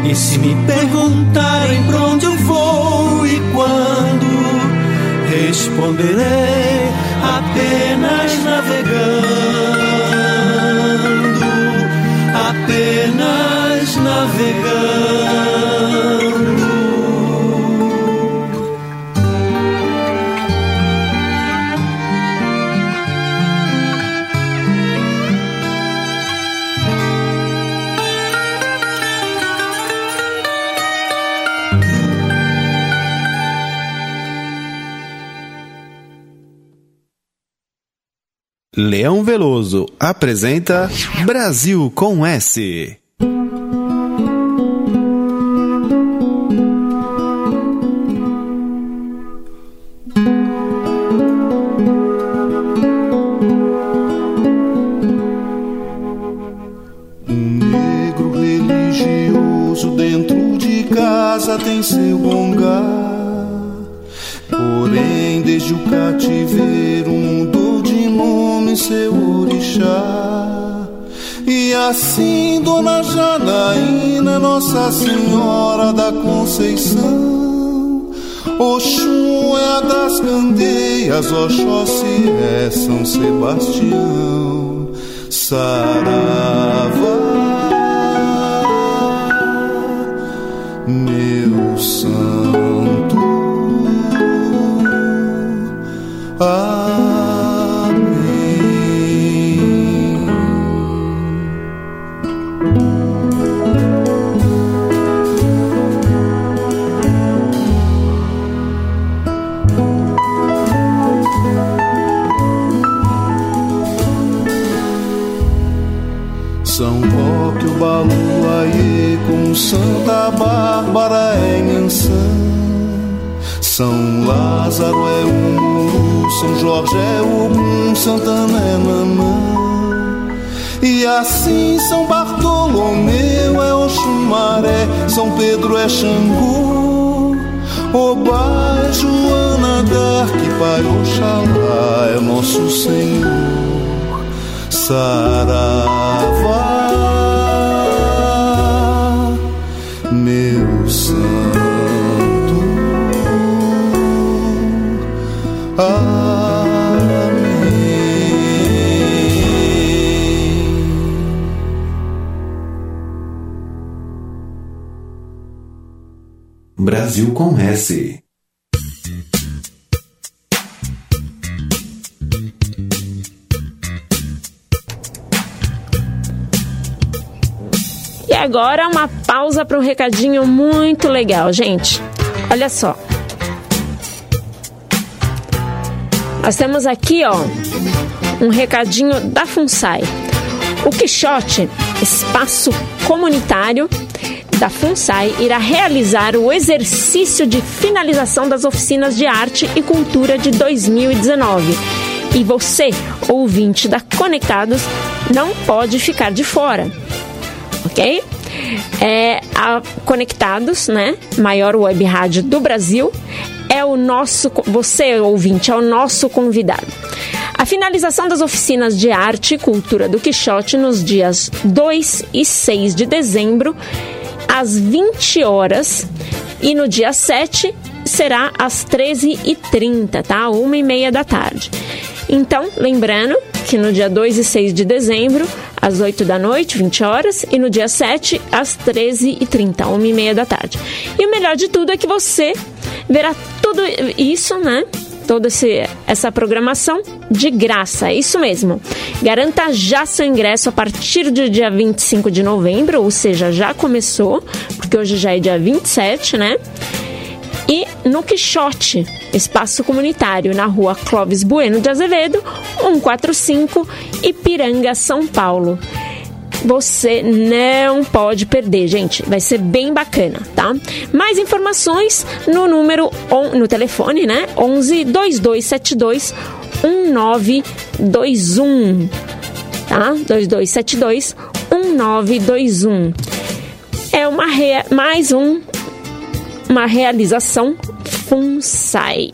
S11: E se me perguntarem pra onde eu vou e quando Responderei apenas navegando,
S2: Leão Veloso apresenta Brasil com S.
S18: Um negro religioso dentro de casa tem seu bom assim, Dona Janaína, Nossa Senhora da Conceição. Oxum é a das candeias, Oxóssi é São Sebastião. Saravá. Roque, o Baluaê, com Santa Bárbara é Inhansã. São Lázaro é Muru, São Jorge é Ogum, Santana é Nanã. E assim São Bartolomeu é Oxumaré, São Pedro é Xangô. Oba é Joana Dark, Pai Oxalá é nosso Senhor. Saravá,
S2: Brasil com S.
S6: E agora uma pausa para um recadinho muito legal, gente. Olha só. Nós temos aqui, ó, um recadinho da FUNSAI. O Quixote, espaço comunitário da FUNSAI, irá realizar o exercício de finalização das oficinas de arte e cultura de 2019. E você, ouvinte da Conectados, não pode ficar de fora ok? É, a Conectados, né? Maior web rádio do Brasil, é o nosso, você ouvinte, é o nosso convidado. A finalização das oficinas de arte e cultura do Quixote nos dias 2 e 6 de dezembro, às 20 horas, e no dia 7 será às 13h30, tá? Uma e meia da tarde. Então, lembrando que no dia 2 e 6 de dezembro, às 8 da noite, 20 horas, e no dia 7, às 13h30, 1 e meia da tarde. E o melhor de tudo é que você verá tudo isso, né? Toda essa programação de graça, é isso mesmo. Garanta já seu ingresso a partir do dia 25 de novembro, ou seja, já começou, porque hoje já é dia 27, né? E no Quixote, espaço comunitário na rua Clóvis Bueno de Azevedo, 145, Ipiranga, São Paulo. Você não pode perder, gente. Vai ser bem bacana, tá? Mais informações no número on, no telefone, né? 11 2272 1921. Tá? 2272 1921. É uma rea, mais um uma realização FUNSAI.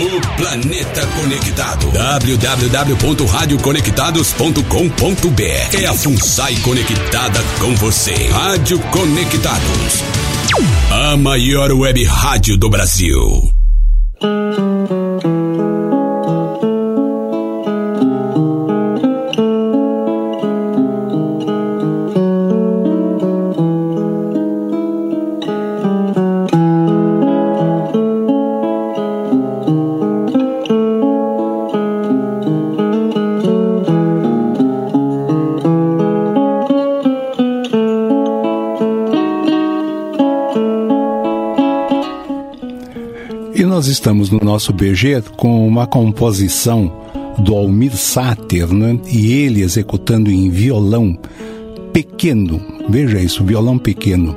S19: O planeta conectado. www.radioconectados.com.br É a FUNSAI conectada com você. Rádio Conectados. A maior web rádio do Brasil.
S1: Estamos no nosso BG com uma composição do Almir Sater, né? E ele executando em violão pequeno, veja isso, violão pequeno.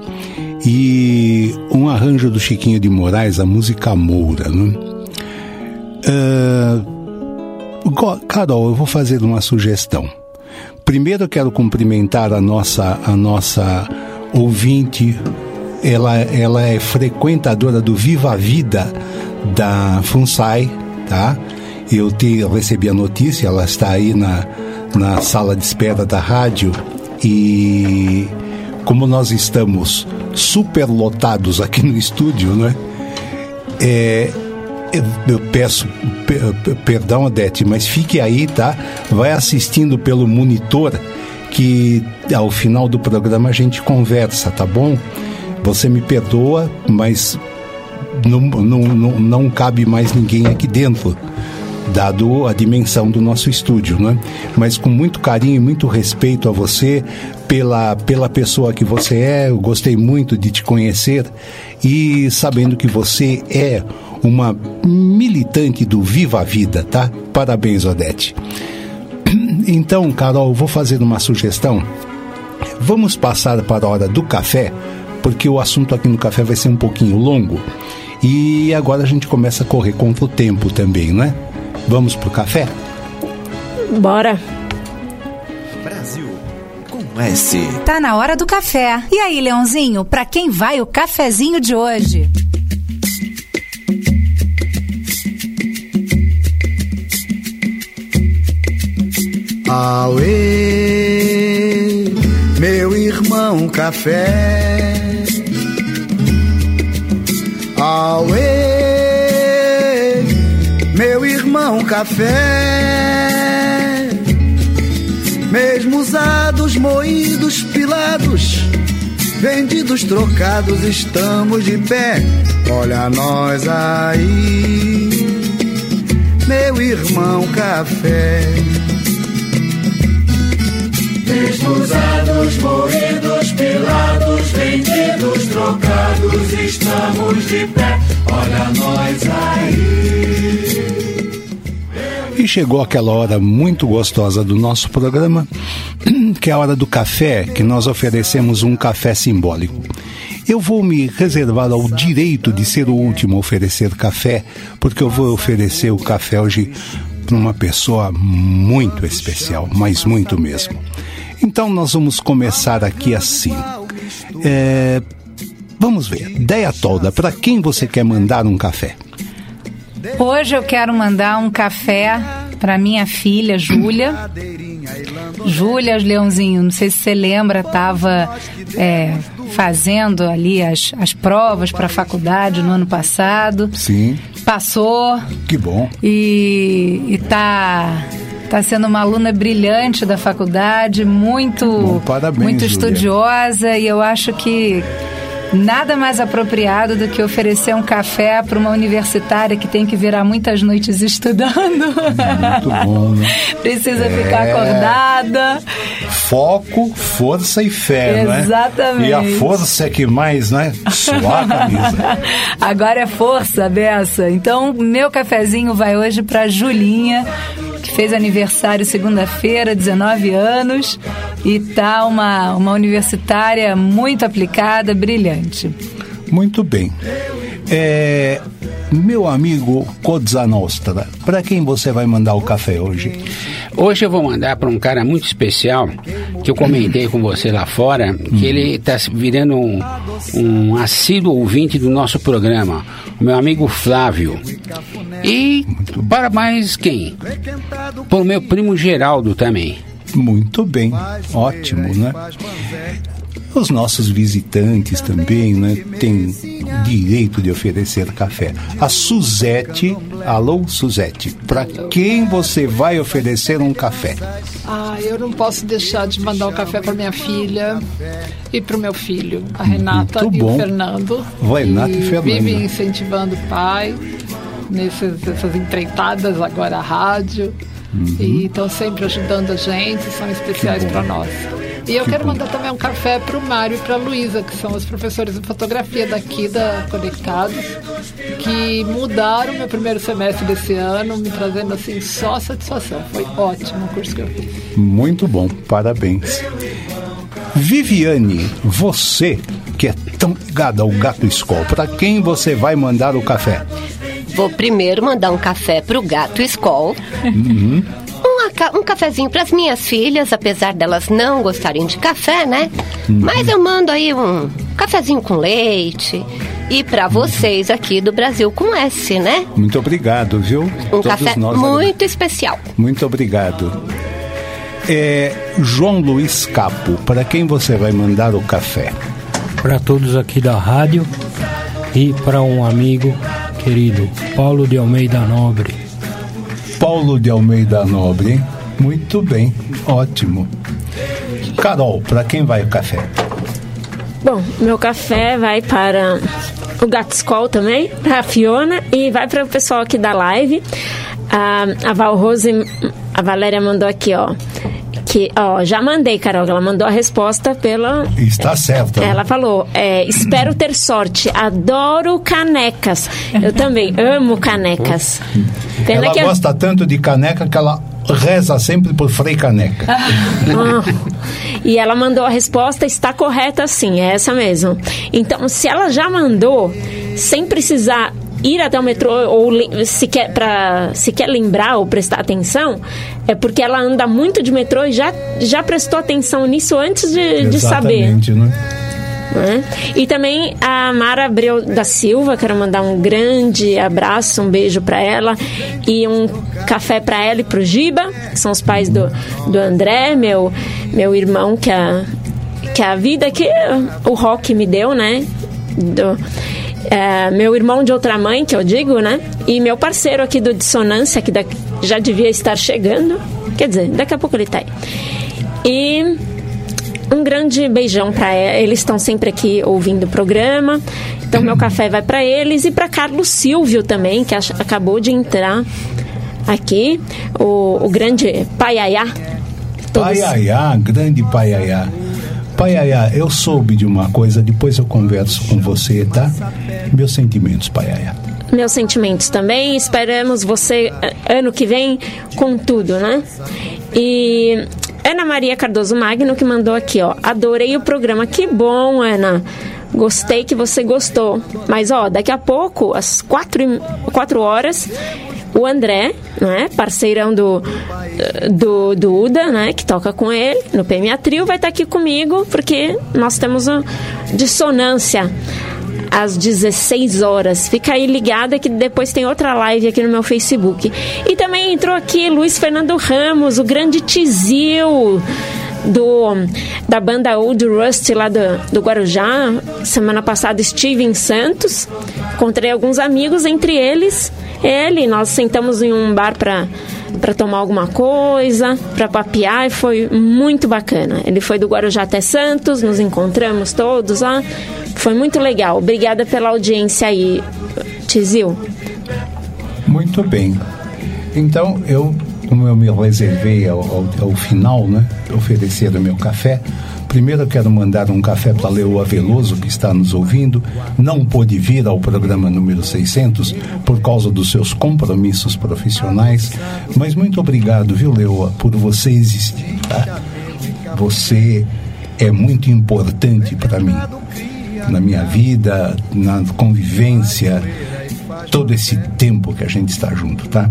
S1: E um arranjo do Chiquinho de Moraes, a música Moura, né? Go- Carol, eu vou fazer uma sugestão. Primeiro eu quero cumprimentar a nossa, a nossa ouvinte. Ela, ela é frequentadora do Viva a Vida da FUNSAI, tá? Eu, te, recebi a notícia, ela está aí na, na sala de espera da rádio e como nós estamos super lotados aqui no estúdio, né? É, eu, peço pe- pe- perdão, Odete, mas fique aí, tá? Vai assistindo pelo monitor que ao final do programa a gente conversa, tá bom? Você me perdoa, mas não, não, não, cabe mais ninguém aqui dentro, dado a dimensão do nosso estúdio, né? Mas com muito carinho e muito respeito a você, pela, pela pessoa que você é, eu gostei muito de te conhecer e sabendo que você é uma militante do Viva a Vida, tá? Parabéns, Odete. Então, Carol, vou fazer uma sugestão. Vamos passar para a hora do café, porque o assunto aqui no café vai ser um pouquinho longo. E agora a gente começa a correr contra o tempo também, né? Vamos pro café?
S6: Bora.
S2: Brasil com S.
S4: Tá na hora do café. E aí, Leãozinho, pra quem vai o cafezinho de hoje?
S15: Auê, meu irmão café. Auê, meu irmão café. Mesmo usados, moídos, pilados, vendidos, trocados, estamos de pé. Olha nós aí, meu irmão café.
S9: Usados, moídos, pilados, vendidos, trocados, estamos de pé. Olha nós aí.
S1: E chegou aquela hora muito gostosa do nosso programa, que é a hora do café, que nós oferecemos um café simbólico. Eu vou me reservar ao direito de ser o último a oferecer café, porque eu vou oferecer o café hoje para uma pessoa muito especial, mas muito mesmo. Então nós vamos começar aqui assim. É, vamos ver. Deia Tolda, para quem você quer mandar um café?
S4: Hoje eu quero mandar um café para minha filha, Júlia. Júlia Leãozinho, não sei se você lembra, estava fazendo ali as, as provas para a faculdade no ano passado.
S1: Sim.
S4: Passou
S1: Que bom.
S4: e, e tá, tá sendo uma aluna brilhante da faculdade, muito,
S1: Bom, parabéns,
S4: muito estudiosa e eu acho que nada mais apropriado do que oferecer um café para uma universitária que tem que virar muitas noites estudando.
S1: Muito bom, né?
S4: Precisa ficar
S1: É.
S4: acordada.
S1: Foco, força e fé, né?
S4: Exatamente.
S1: E a força é que mais, né? Suar a camisa.
S4: Agora é força dessa. Então, meu cafezinho vai hoje para Julinha, que fez aniversário segunda-feira, 19 anos, e tá uma, uma universitária muito aplicada, brilhante.
S1: Muito bem. É, meu amigo Cozza Nostra, para quem você vai mandar o café hoje?
S5: Hoje eu vou mandar para um cara muito especial que eu comentei com você lá fora, que ele está virando um, um assíduo ouvinte do nosso programa, o meu amigo Flávio. E para mais quem? Para o meu primo Geraldo também.
S1: Muito bem, ótimo, né? Os nossos visitantes também, né, têm direito de oferecer café. A Suzete, alô Suzete, para quem você vai oferecer um café?
S7: Ah, eu não posso deixar de mandar o café para minha filha e para o meu filho, a Renata
S1: Muito
S7: e
S1: bom.
S7: o Fernando.
S1: Vai, Renata e
S7: que
S1: Fernando.
S7: Vivem incentivando o pai nessas, nessas empreitadas, agora a rádio.
S1: Uhum.
S7: E estão sempre ajudando a gente, são especiais para nós. E eu
S1: Que
S7: quero
S1: bom.
S7: mandar também um café para o Mário e para a Luísa, que são os professores de fotografia daqui da Conectados, que mudaram meu primeiro semestre desse ano, me trazendo assim só satisfação. Foi ótimo o curso que eu fiz.
S1: Muito bom, parabéns. Viviane, você que é tão ligada ao Gato Escol, para quem você vai mandar o café?
S8: Vou primeiro mandar um café pro gato Skol.
S1: Uhum.
S8: Um, um cafezinho pras minhas filhas, apesar delas não gostarem de café, né? Mas eu mando aí um cafezinho com leite. E pra vocês aqui do Brasil com S, né?
S1: Muito obrigado, viu?
S8: Um café
S1: nós
S8: muito especial.
S1: Muito obrigado. É, João Luiz Capo, para quem você vai mandar o café?
S20: Para todos aqui da rádio e para um amigo querido, Paulo de Almeida Nobre.
S1: Paulo de Almeida Nobre, hein? Muito bem, ótimo. Carol, para quem vai o café?
S6: Bom, meu café vai para o Gato Skol também, para a Fiona e vai para o pessoal aqui da live. A, a Val Rose, a Valéria mandou aqui, ó. Que, ó, já mandei, Carol. Ela mandou a resposta pela.
S1: Está certo. né?
S6: Ela falou: é, espero ter sorte, adoro canecas. Eu também amo canecas. Pena
S1: ela
S6: que eu-
S1: gosta tanto de caneca que ela reza sempre por Frei Caneca.
S6: Ah, e ela mandou a resposta, está correta sim, é essa mesmo. Então, se ela já mandou, sem precisar ir até o metrô ou le- se quer, pra, se quer lembrar ou prestar atenção, é porque ela anda muito de metrô e já, já prestou atenção nisso antes de, de saber.
S1: Né?
S6: né? E também a Mara Abreu da Silva, quero mandar um grande abraço, um beijo para ela e um café para ela e pro Giba, que são os pais do, do André, meu, meu irmão, que a, que a vida que o rock me deu, né? Do, é, meu irmão de outra mãe, que eu digo, né? E meu parceiro aqui do Dissonância, que da- já devia estar chegando. Quer dizer, daqui a pouco ele tá aí. E um grande beijão para eles, estão sempre aqui ouvindo o programa. Então meu café vai para eles e para Carlos Silvio também, que acabou de entrar aqui, o, o grande Paiaiá.
S1: Paiaiá, grande Paiaiá. Paiaiá, eu soube de uma coisa, depois eu converso com você, tá? Meus sentimentos, Paiaiá.
S6: Meus sentimentos também. Esperamos você eh, ano que vem com tudo, né? E Ana Maria Cardoso Magno que mandou aqui, ó. Adorei o programa. Que bom, Ana. Gostei que você gostou. Mas, ó, daqui a pouco, às quatro, quatro horas, o André, né, parceirão do, do, do Uda, né, que toca com ele no PMA Trio, vai estar aqui comigo, porque nós temos uma dissonância às 16 horas. Fica aí ligada que depois tem outra live aqui no meu Facebook. E também entrou aqui Luiz Fernando Ramos, o grande Tizil do da banda Old Rust lá do, do Guarujá. Semana passada estive em Santos, encontrei alguns amigos, entre eles ele. Nós sentamos em um bar para para tomar alguma coisa, para papear e foi muito bacana. Ele foi do Guarujá até Santos, nos encontramos todos lá. Foi muito legal. Obrigada pela audiência aí, Tizil.
S1: Muito bem. Então, eu, como eu me reservei ao, ao, ao final, né, oferecer o meu café, primeiro eu quero mandar um café para Leoa Veloso, que está nos ouvindo. Não pôde vir ao programa número 600 por causa dos seus compromissos profissionais, mas muito obrigado, viu, Leoa, por você existir, tá? Você é muito importante para mim, na minha vida, na convivência, todo esse tempo que a gente está junto, tá?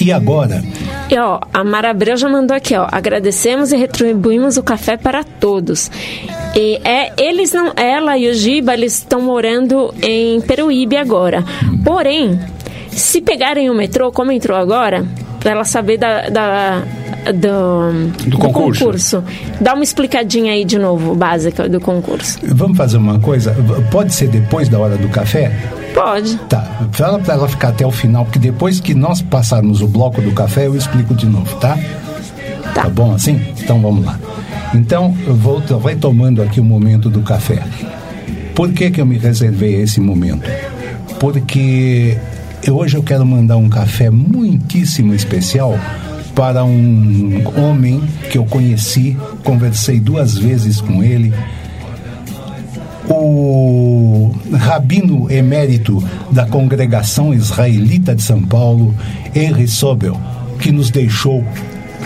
S1: E agora,
S6: E ó, a Mara Abreu já mandou aqui, ó. Agradecemos e retribuímos o café para todos. E é, eles não, ela e o Giba, eles estão morando em Peruíbe agora. Porém, se pegarem o metrô, como entrou agora, para ela saber da, da- do,
S1: Do concurso.
S6: Dá uma explicadinha aí de novo, básica do concurso.
S1: vamos fazer uma coisa? Pode ser depois da hora do café?
S6: Pode.
S1: Tá, fala para ela ficar até o final, porque depois que nós passarmos o bloco do café, eu explico de novo, tá? Tá, bom assim? Então vamos lá. Então, vou retomando aqui o momento do café. Por que, que eu me reservei esse momento? Porque hoje eu quero mandar um café muitíssimo especial para um homem que eu conheci, conversei duas vezes com ele, o rabino emérito da congregação israelita de São Paulo, Henry Sobel, que nos deixou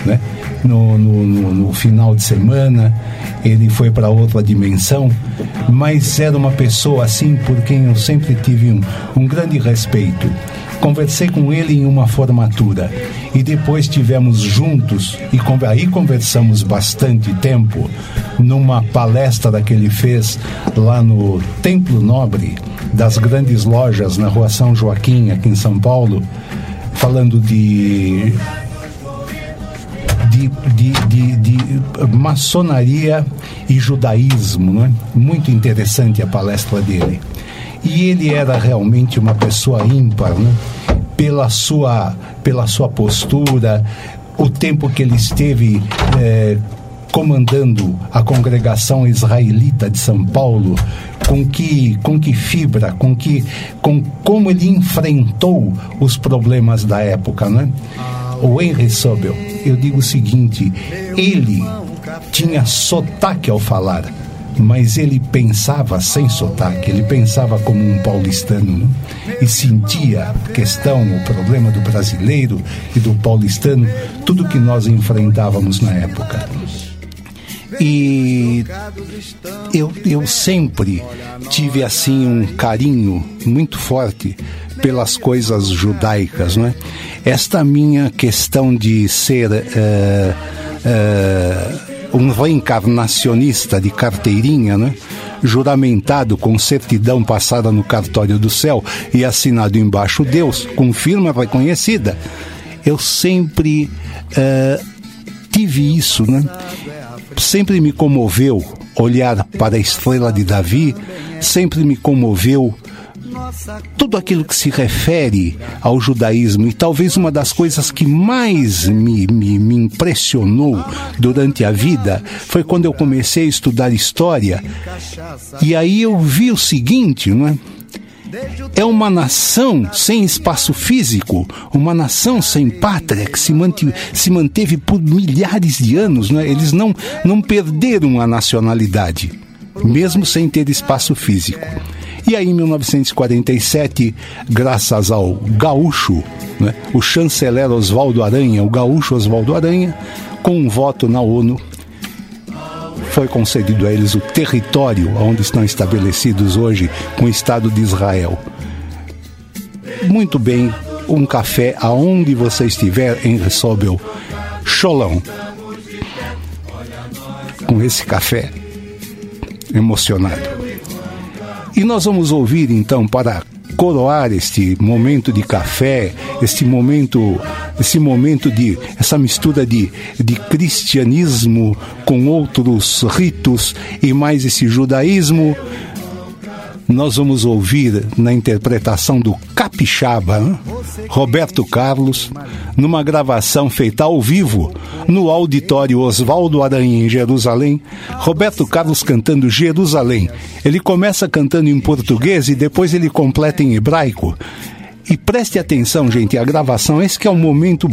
S1: né, no, no, no, no final de semana, ele foi para outra dimensão, mas era uma pessoa assim por quem eu sempre tive um, um grande respeito. Conversei com ele em uma formatura e depois tivemos juntos e aí conversamos bastante tempo numa palestra que ele fez lá no Templo Nobre das grandes lojas na Rua São Joaquim, aqui em São Paulo, falando de de, de, de, de maçonaria e judaísmo, não é? Muito interessante a palestra dele. E ele era realmente uma pessoa ímpar, né? Pela sua, pela sua postura, o tempo que ele esteve eh, comandando a congregação israelita de São Paulo, com que, com que fibra, com que, com como ele enfrentou os problemas da época, né? O Henry Sobel, eu digo o seguinte, ele tinha sotaque ao falar, mas ele pensava sem sotaque, ele pensava como um paulistano né? e sentia a questão, o problema do brasileiro e do paulistano, tudo que nós enfrentávamos na época. E eu, eu sempre tive assim um carinho muito forte pelas coisas judaicas, não é? Esta minha questão de ser eh, eh, um reencarnacionista de carteirinha, né? juramentado com certidão passada no cartório do céu e assinado embaixo Deus, com firma reconhecida. Eu sempre eh, tive isso, né? Sempre me comoveu olhar para a estrela de Davi, sempre me comoveu tudo aquilo que se refere ao judaísmo e talvez uma das coisas que mais me, me, me impressionou durante a vida foi quando eu comecei a estudar história e aí eu vi o seguinte, não é? É uma nação sem espaço físico, uma nação sem pátria que se, manteve, se manteve por milhares de anos. Né? Eles não, não perderam a nacionalidade, mesmo sem ter espaço físico. E aí, em 1947, graças ao gaúcho, né, o chanceler Oswaldo Aranha, o gaúcho Oswaldo Aranha, com um voto na ONU, foi concedido a eles o território onde estão estabelecidos hoje com o Estado de Israel. Muito bem, um café aonde você estiver em Sobel, Sholom. Com esse café emocionado. E nós vamos ouvir então para coroar este momento de café, este momento, esse momento de essa mistura de, de cristianismo com outros ritos e mais esse judaísmo. Nós vamos ouvir na interpretação do Capixaba? Roberto Carlos, numa gravação feita ao vivo no auditório Oswaldo Aranha em Jerusalém, Roberto Carlos cantando Jerusalém. Ele começa cantando em português e depois ele completa em hebraico. E preste atenção, gente, a gravação, esse que é um momento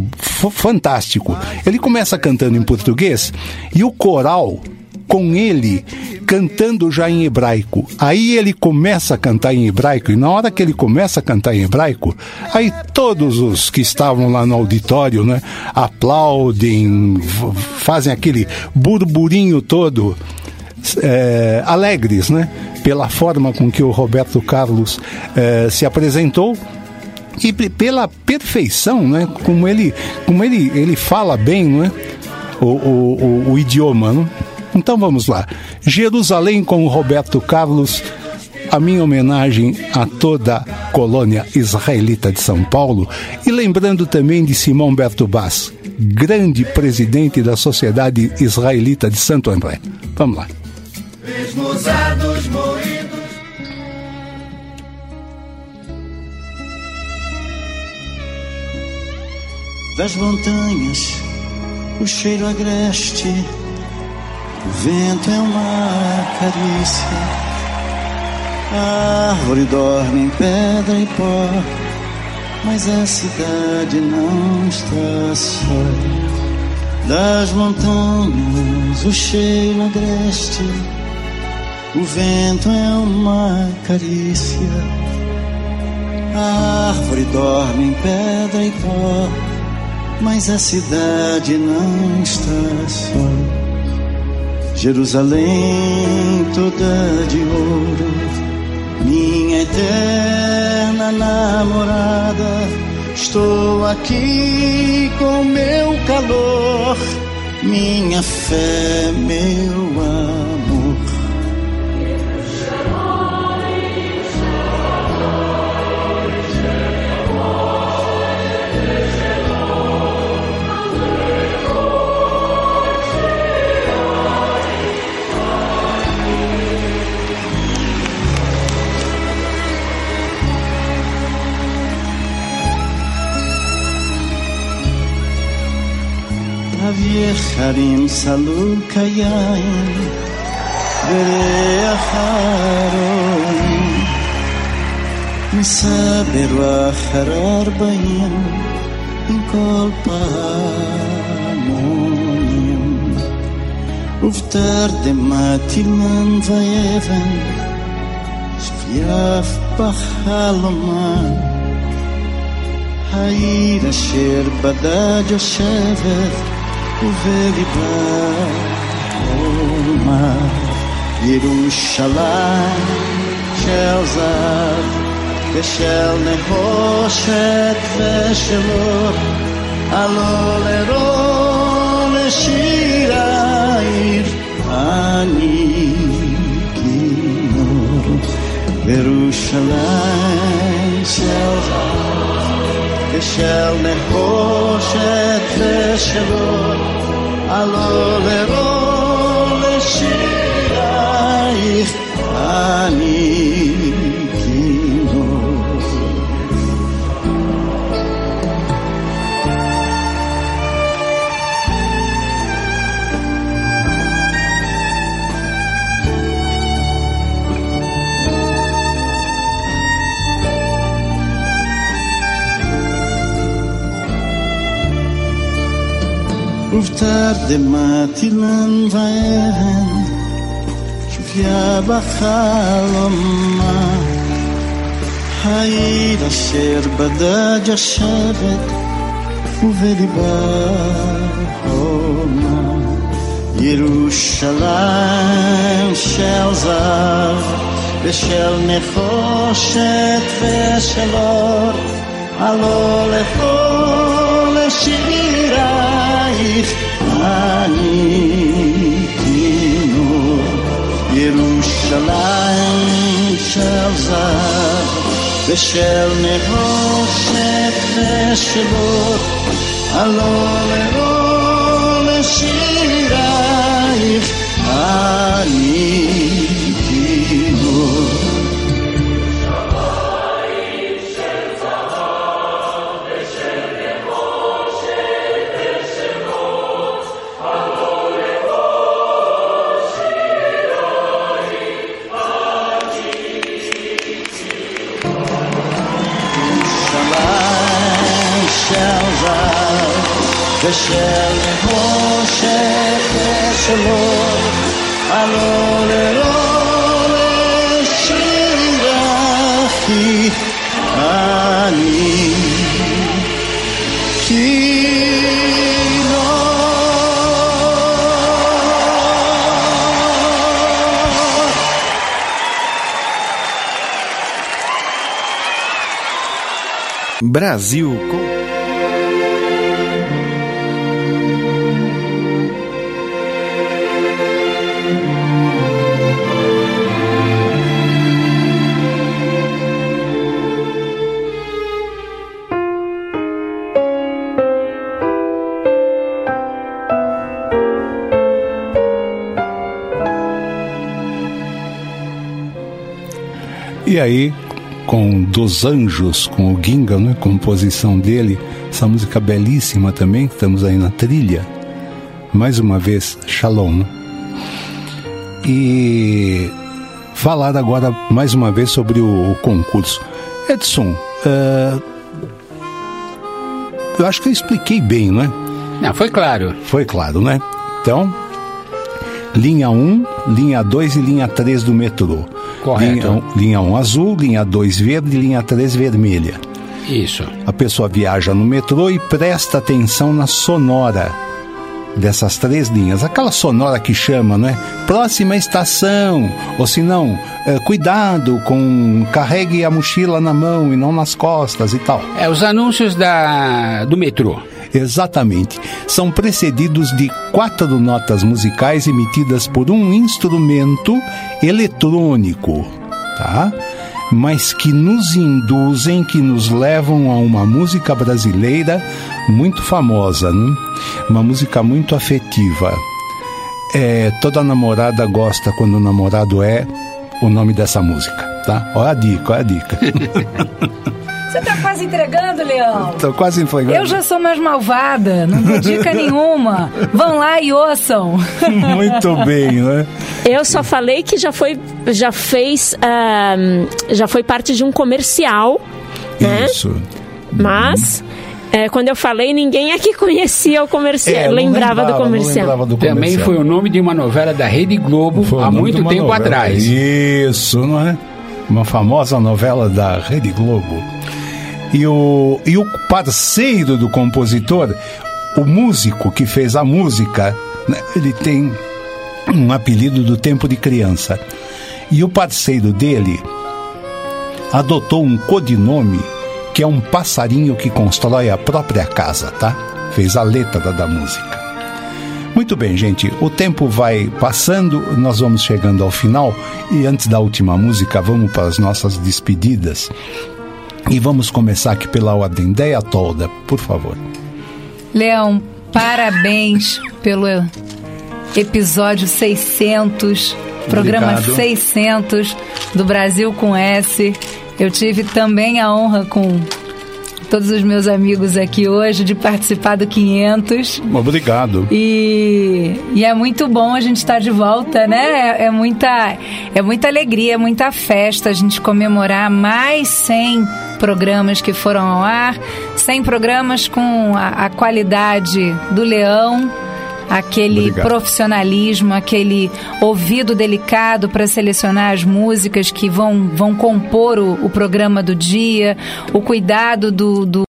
S1: fantástico. Ele começa cantando em português e o coral com ele cantando já em hebraico. Aí ele começa a cantar em hebraico, e na hora que ele começa a cantar em hebraico, aí todos os que estavam lá no auditório, né, aplaudem, fazem aquele burburinho todo, é, alegres, né, pela forma com que o Roberto Carlos é, se apresentou e pela perfeição, né, como ele, como ele, ele fala bem, não é, o, o, o, o idioma, não? Então vamos lá. Jerusalém com Roberto Carlos, a minha homenagem a toda a colônia israelita de São Paulo e lembrando também de Simão Berto Bass, grande presidente da Sociedade Israelita de Santo André. Vamos lá.
S21: Das montanhas, o cheiro agreste o vento é uma carícia. A árvore dorme em pedra e pó, mas a cidade não está só. das montanhas, o cheiro agreste, o vento é uma carícia. A árvore dorme em pedra e pó, mas a cidade não está só. Jerusalém toda de ouro, minha eterna namorada. Estou aqui com meu calor, minha fé, meu amor. Aviacharim saluka yain Vereacharon Misaber אחר ארבעים עם כל פעמונים ובתרדמתי מן ואבן שפיף בחלומן העיר אשר בדד יושבת ובליבה חומה ירושלים של זהב ושל נחושת ושל אור עלו לרון לשיר העיר אני כינור בירושלים של זהב ושל נחושת ושל אור עלו ובתרדמתי לן ואבן שופיה בחלומה העיר אשר בדד יושבת ובליבה הומה ירושלים של זהב ושל נחושת ושל אור עלו לכל שירייך ירושלים תינור, ירושלים של זהב ושל נחושת ושבות, הלא לרום שירייך אני ושל נחושת ושל אור עלו לרון לשירייך אני כינור
S2: Brasil com.
S1: E aí, com Dos Anjos, com o Ginga, né? Composição dele, essa música belíssima também, que estamos aí na trilha. Mais uma vez, Shalom. né? E falar agora mais uma vez sobre o, o concurso. Edson, eh, eu acho que eu expliquei bem, não é?
S5: Não, foi claro.
S1: Foi claro, né? Então, linha 1, linha 2 e linha 3 do metrô.
S5: Correto.
S1: Linha, linha 1 azul, linha 2 verde e linha 3 vermelha.
S5: Isso.
S1: A pessoa viaja no metrô e presta atenção na sonora dessas três linhas. Aquela sonora que chama, não é? Próxima estação. Ou se não, eh, cuidado com. carregue a mochila na mão e não nas costas e tal.
S5: É, os anúncios da, do metrô.
S1: Exatamente. São precedidos de quatro notas musicais emitidas por um instrumento eletrônico, tá? Mas que nos induzem, que nos levam a uma música brasileira muito famosa, né? Uma música muito afetiva. É, toda namorada gosta quando o namorado é o nome dessa música, tá? Olha a dica, olha a dica.
S4: Você tá quase entregando, Leão.
S1: Tô quase entregando.
S4: Eu já sou mais malvada, não dou dica nenhuma. Vão lá e ouçam.
S1: Muito bem, né?
S6: Eu só falei que já foi, já fez, ah, já foi parte de um comercial, né?
S1: Isso.
S6: Mas é, quando eu falei, ninguém aqui conhecia o comercial,
S1: É,
S6: lembrava,
S1: lembrava,
S6: do comercial.
S1: lembrava do
S5: Também
S1: comercial.
S5: foi o nome de uma novela da Rede Globo
S1: Foi
S5: há muito tempo
S1: novela.
S5: atrás.
S1: Isso, não é? Uma famosa novela da Rede Globo. E o, e o parceiro do compositor, o músico que fez a música, né, ele tem um apelido do tempo de criança. E o parceiro dele adotou um codinome que é um passarinho que constrói a própria casa, tá? Fez a letra da música. Muito bem, gente. O tempo vai passando, nós vamos chegando ao final e antes da última música, vamos para as nossas despedidas. E vamos começar aqui pela ordem. Deia toda, por favor.
S4: Leão, parabéns pelo episódio 600, programa
S1: Obrigado.
S4: 600 do Brasil com S. Eu tive também a honra com todos os meus amigos aqui hoje de participar do 500.
S1: Obrigado.
S4: E, e é muito bom a gente estar de volta, né? É, é muita, é muita alegria, é muita festa a gente comemorar mais 100 programas que foram ao ar, 100 programas com a, a qualidade do Leão, aquele
S1: Obrigado.
S4: profissionalismo, aquele ouvido delicado para selecionar as músicas que vão, vão compor o, o programa do dia, o cuidado do, do-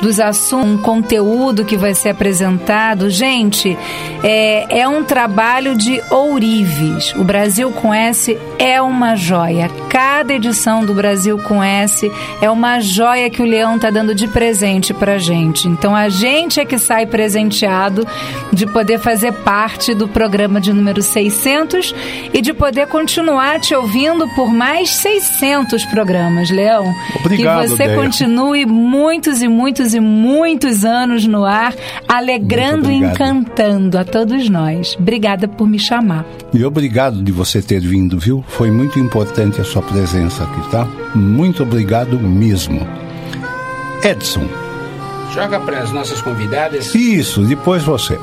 S4: dos assuntos, um conteúdo que vai ser apresentado. Gente, é, é um trabalho de ourives. O Brasil com S é uma joia. Cada edição do Brasil com S é uma joia que o Leão está dando de presente pra gente. Então a gente é que sai presenteado de poder fazer parte do programa de número 600 e de poder continuar te ouvindo por mais 600 programas, Leão.
S1: Obrigado,
S4: que você
S1: Deia.
S4: continue muitos e muitos e muitos anos no ar, alegrando e encantando a todos nós. Obrigada por me chamar.
S1: E obrigado de você ter vindo, viu? Foi muito importante a sua presença aqui, tá? Muito obrigado mesmo. Edson.
S5: Joga para as nossas convidadas.
S1: Isso, depois você.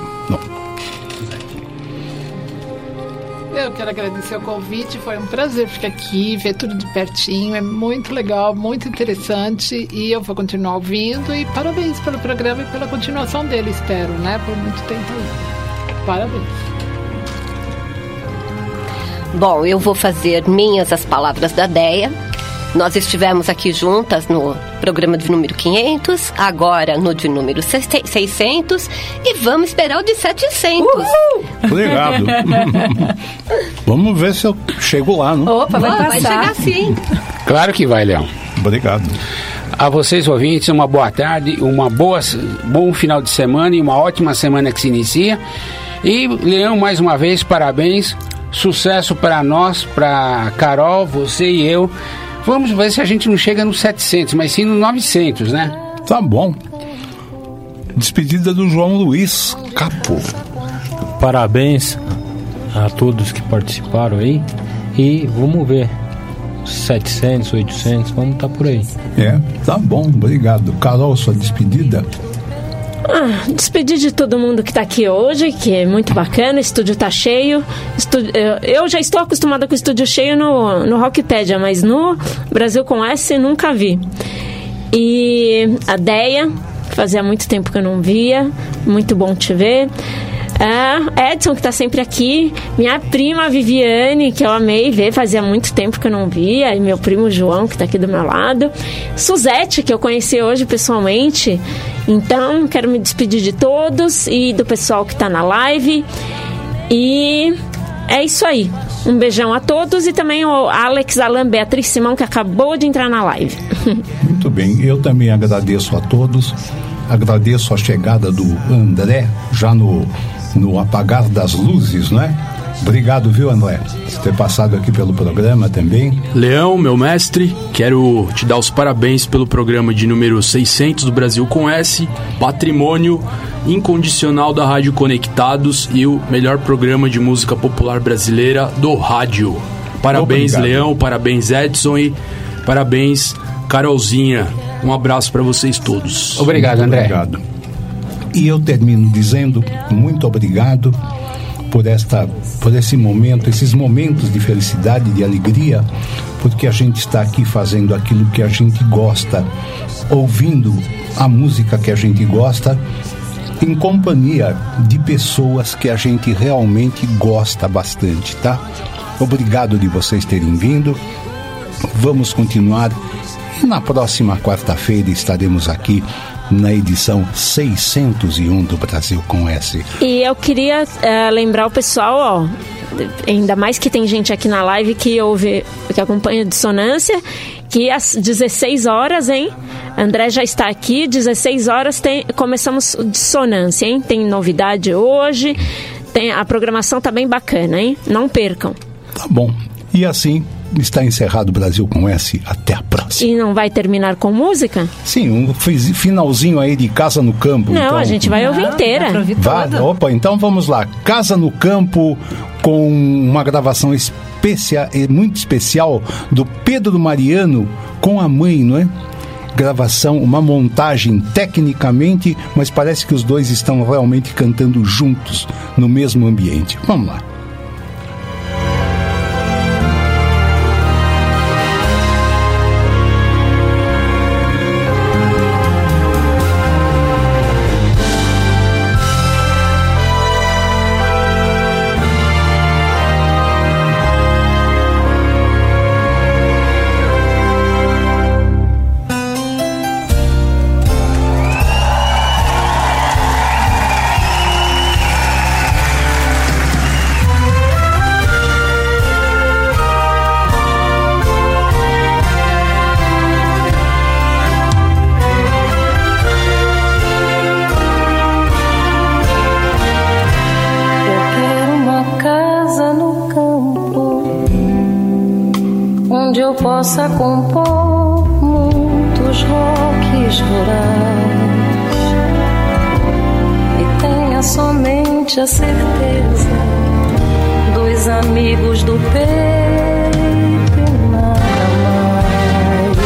S7: Eu quero agradecer o convite, foi um prazer ficar aqui, ver tudo de pertinho, é muito legal, muito interessante e eu vou continuar ouvindo e parabéns pelo programa e pela continuação dele, espero, né, por muito tempo aí. Parabéns.
S8: Bom, eu vou fazer minhas as palavras da Deia. Nós estivemos aqui juntas no programa de número 500, agora no de número 600 e vamos esperar o de 700.
S1: Obrigado. Vamos ver se eu chego lá, não?
S4: Opa, vai
S8: Vai chegar sim.
S5: Claro que vai, Leão.
S1: Obrigado.
S5: A vocês, ouvintes, uma boa tarde, uma boa, bom final de semana e uma ótima semana que se inicia. E, Leão, mais uma vez, parabéns. Sucesso para nós, para Carol, você e eu. Vamos ver se a gente não chega nos 700, mas sim no 900, né?
S1: Tá bom. Despedida do João Luiz Capo.
S20: Parabéns a todos que participaram aí. E vamos ver. 700, 800, vamos estar por aí.
S1: É, tá bom, obrigado. Carol, sua despedida?
S6: Ah, despedir de todo mundo que está aqui hoje, que é muito bacana, o estúdio tá cheio. Estúdio- eu- eu já estou acostumada com o estúdio cheio no, no Rockpedia, mas no Brasil com S nunca vi. E a Deia, Fazia muito tempo que eu não via. Muito bom te ver. Ah, Edson, que está sempre aqui. Minha prima Viviane, que eu amei ver, fazia muito tempo que eu não via. E meu primo João, que está aqui do meu lado. Suzete, que eu conheci hoje pessoalmente. Então, quero me despedir de todos e do pessoal que está na live. E é isso aí. Um beijão a todos e também o Alex Alan Beatriz Simão, que acabou de entrar na live.
S1: Muito bem, eu também agradeço a todos. Agradeço a chegada do André, já no, no apagar das luzes, não é? Obrigado, viu, André, por ter passado aqui pelo programa também.
S22: Leão, meu mestre, quero te dar os parabéns pelo programa de número 600 do Brasil com S, patrimônio incondicional da Rádio Conectados e o melhor programa de música popular brasileira do rádio. Parabéns,
S1: Obrigado.
S22: Leão, parabéns, Edson e parabéns, Carolzinha. Um abraço para vocês todos.
S1: Muito Obrigado. E eu termino dizendo muito obrigado por esta, por esse momento, esses momentos de felicidade, de alegria, porque a gente está aqui fazendo aquilo que a gente gosta, ouvindo a música que a gente gosta, em companhia de pessoas que a gente realmente gosta bastante, tá? Obrigado de vocês terem vindo. Vamos continuar e na próxima quarta-feira estaremos aqui na edição 601 do Brasil com S.
S6: E eu queria eh, lembrar o pessoal, ó, ainda mais que tem gente aqui na live que ouve, que acompanha a dissonância, que às 16 horas, hein? André já está aqui, 16 horas tem, começamos dissonância, hein? Tem novidade hoje, tem, a programação tá bem bacana, hein? Não percam.
S1: Tá bom. E assim está encerrado o Brasil com S. Até a próxima.
S6: E não vai terminar com música?
S1: Sim, um finalzinho aí de Casa no Campo.
S6: Não,
S1: então-
S6: a gente vai ouvir inteira.
S1: Vai, opa, então vamos lá. Casa no Campo com uma gravação especia, muito especial do Pedro Mariano com a mãe, não é? Gravação, uma montagem tecnicamente, mas parece que os dois estão realmente cantando juntos no mesmo ambiente. Vamos lá.
S23: Possa compor muitos rocks rurais e tenha somente a certeza dos amigos do peito e nada mais.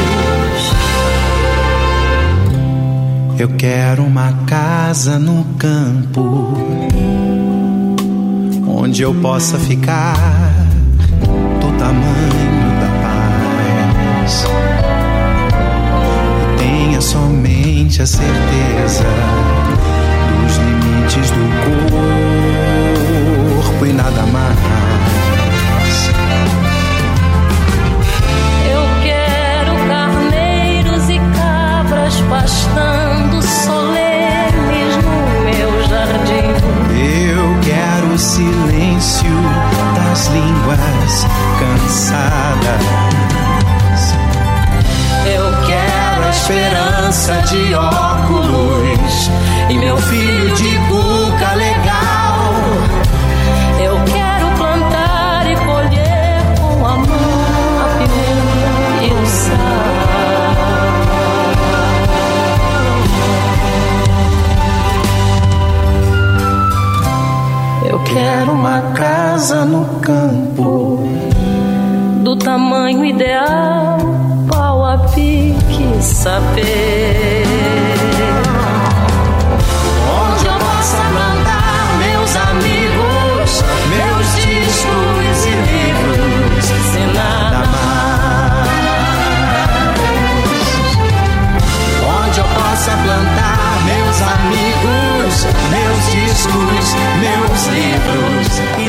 S24: Eu quero uma casa no campo onde eu possa ficar a certeza dos limites do corpo e nada mais.
S23: Eu quero carneiros e cabras pastando solenes no meu jardim.
S24: Eu quero o silêncio das línguas cansadas.
S23: Esperança de óculos e meu filho de cuca legal. Eu quero plantar e colher com amor a pimenta e o sal. Eu quero uma casa no campo do tamanho ideal, que saber. Onde eu possa plantar meus amigos, meus discos e livros, sem nada mais.
S24: Onde eu possa plantar meus amigos, meus discos, meus livros e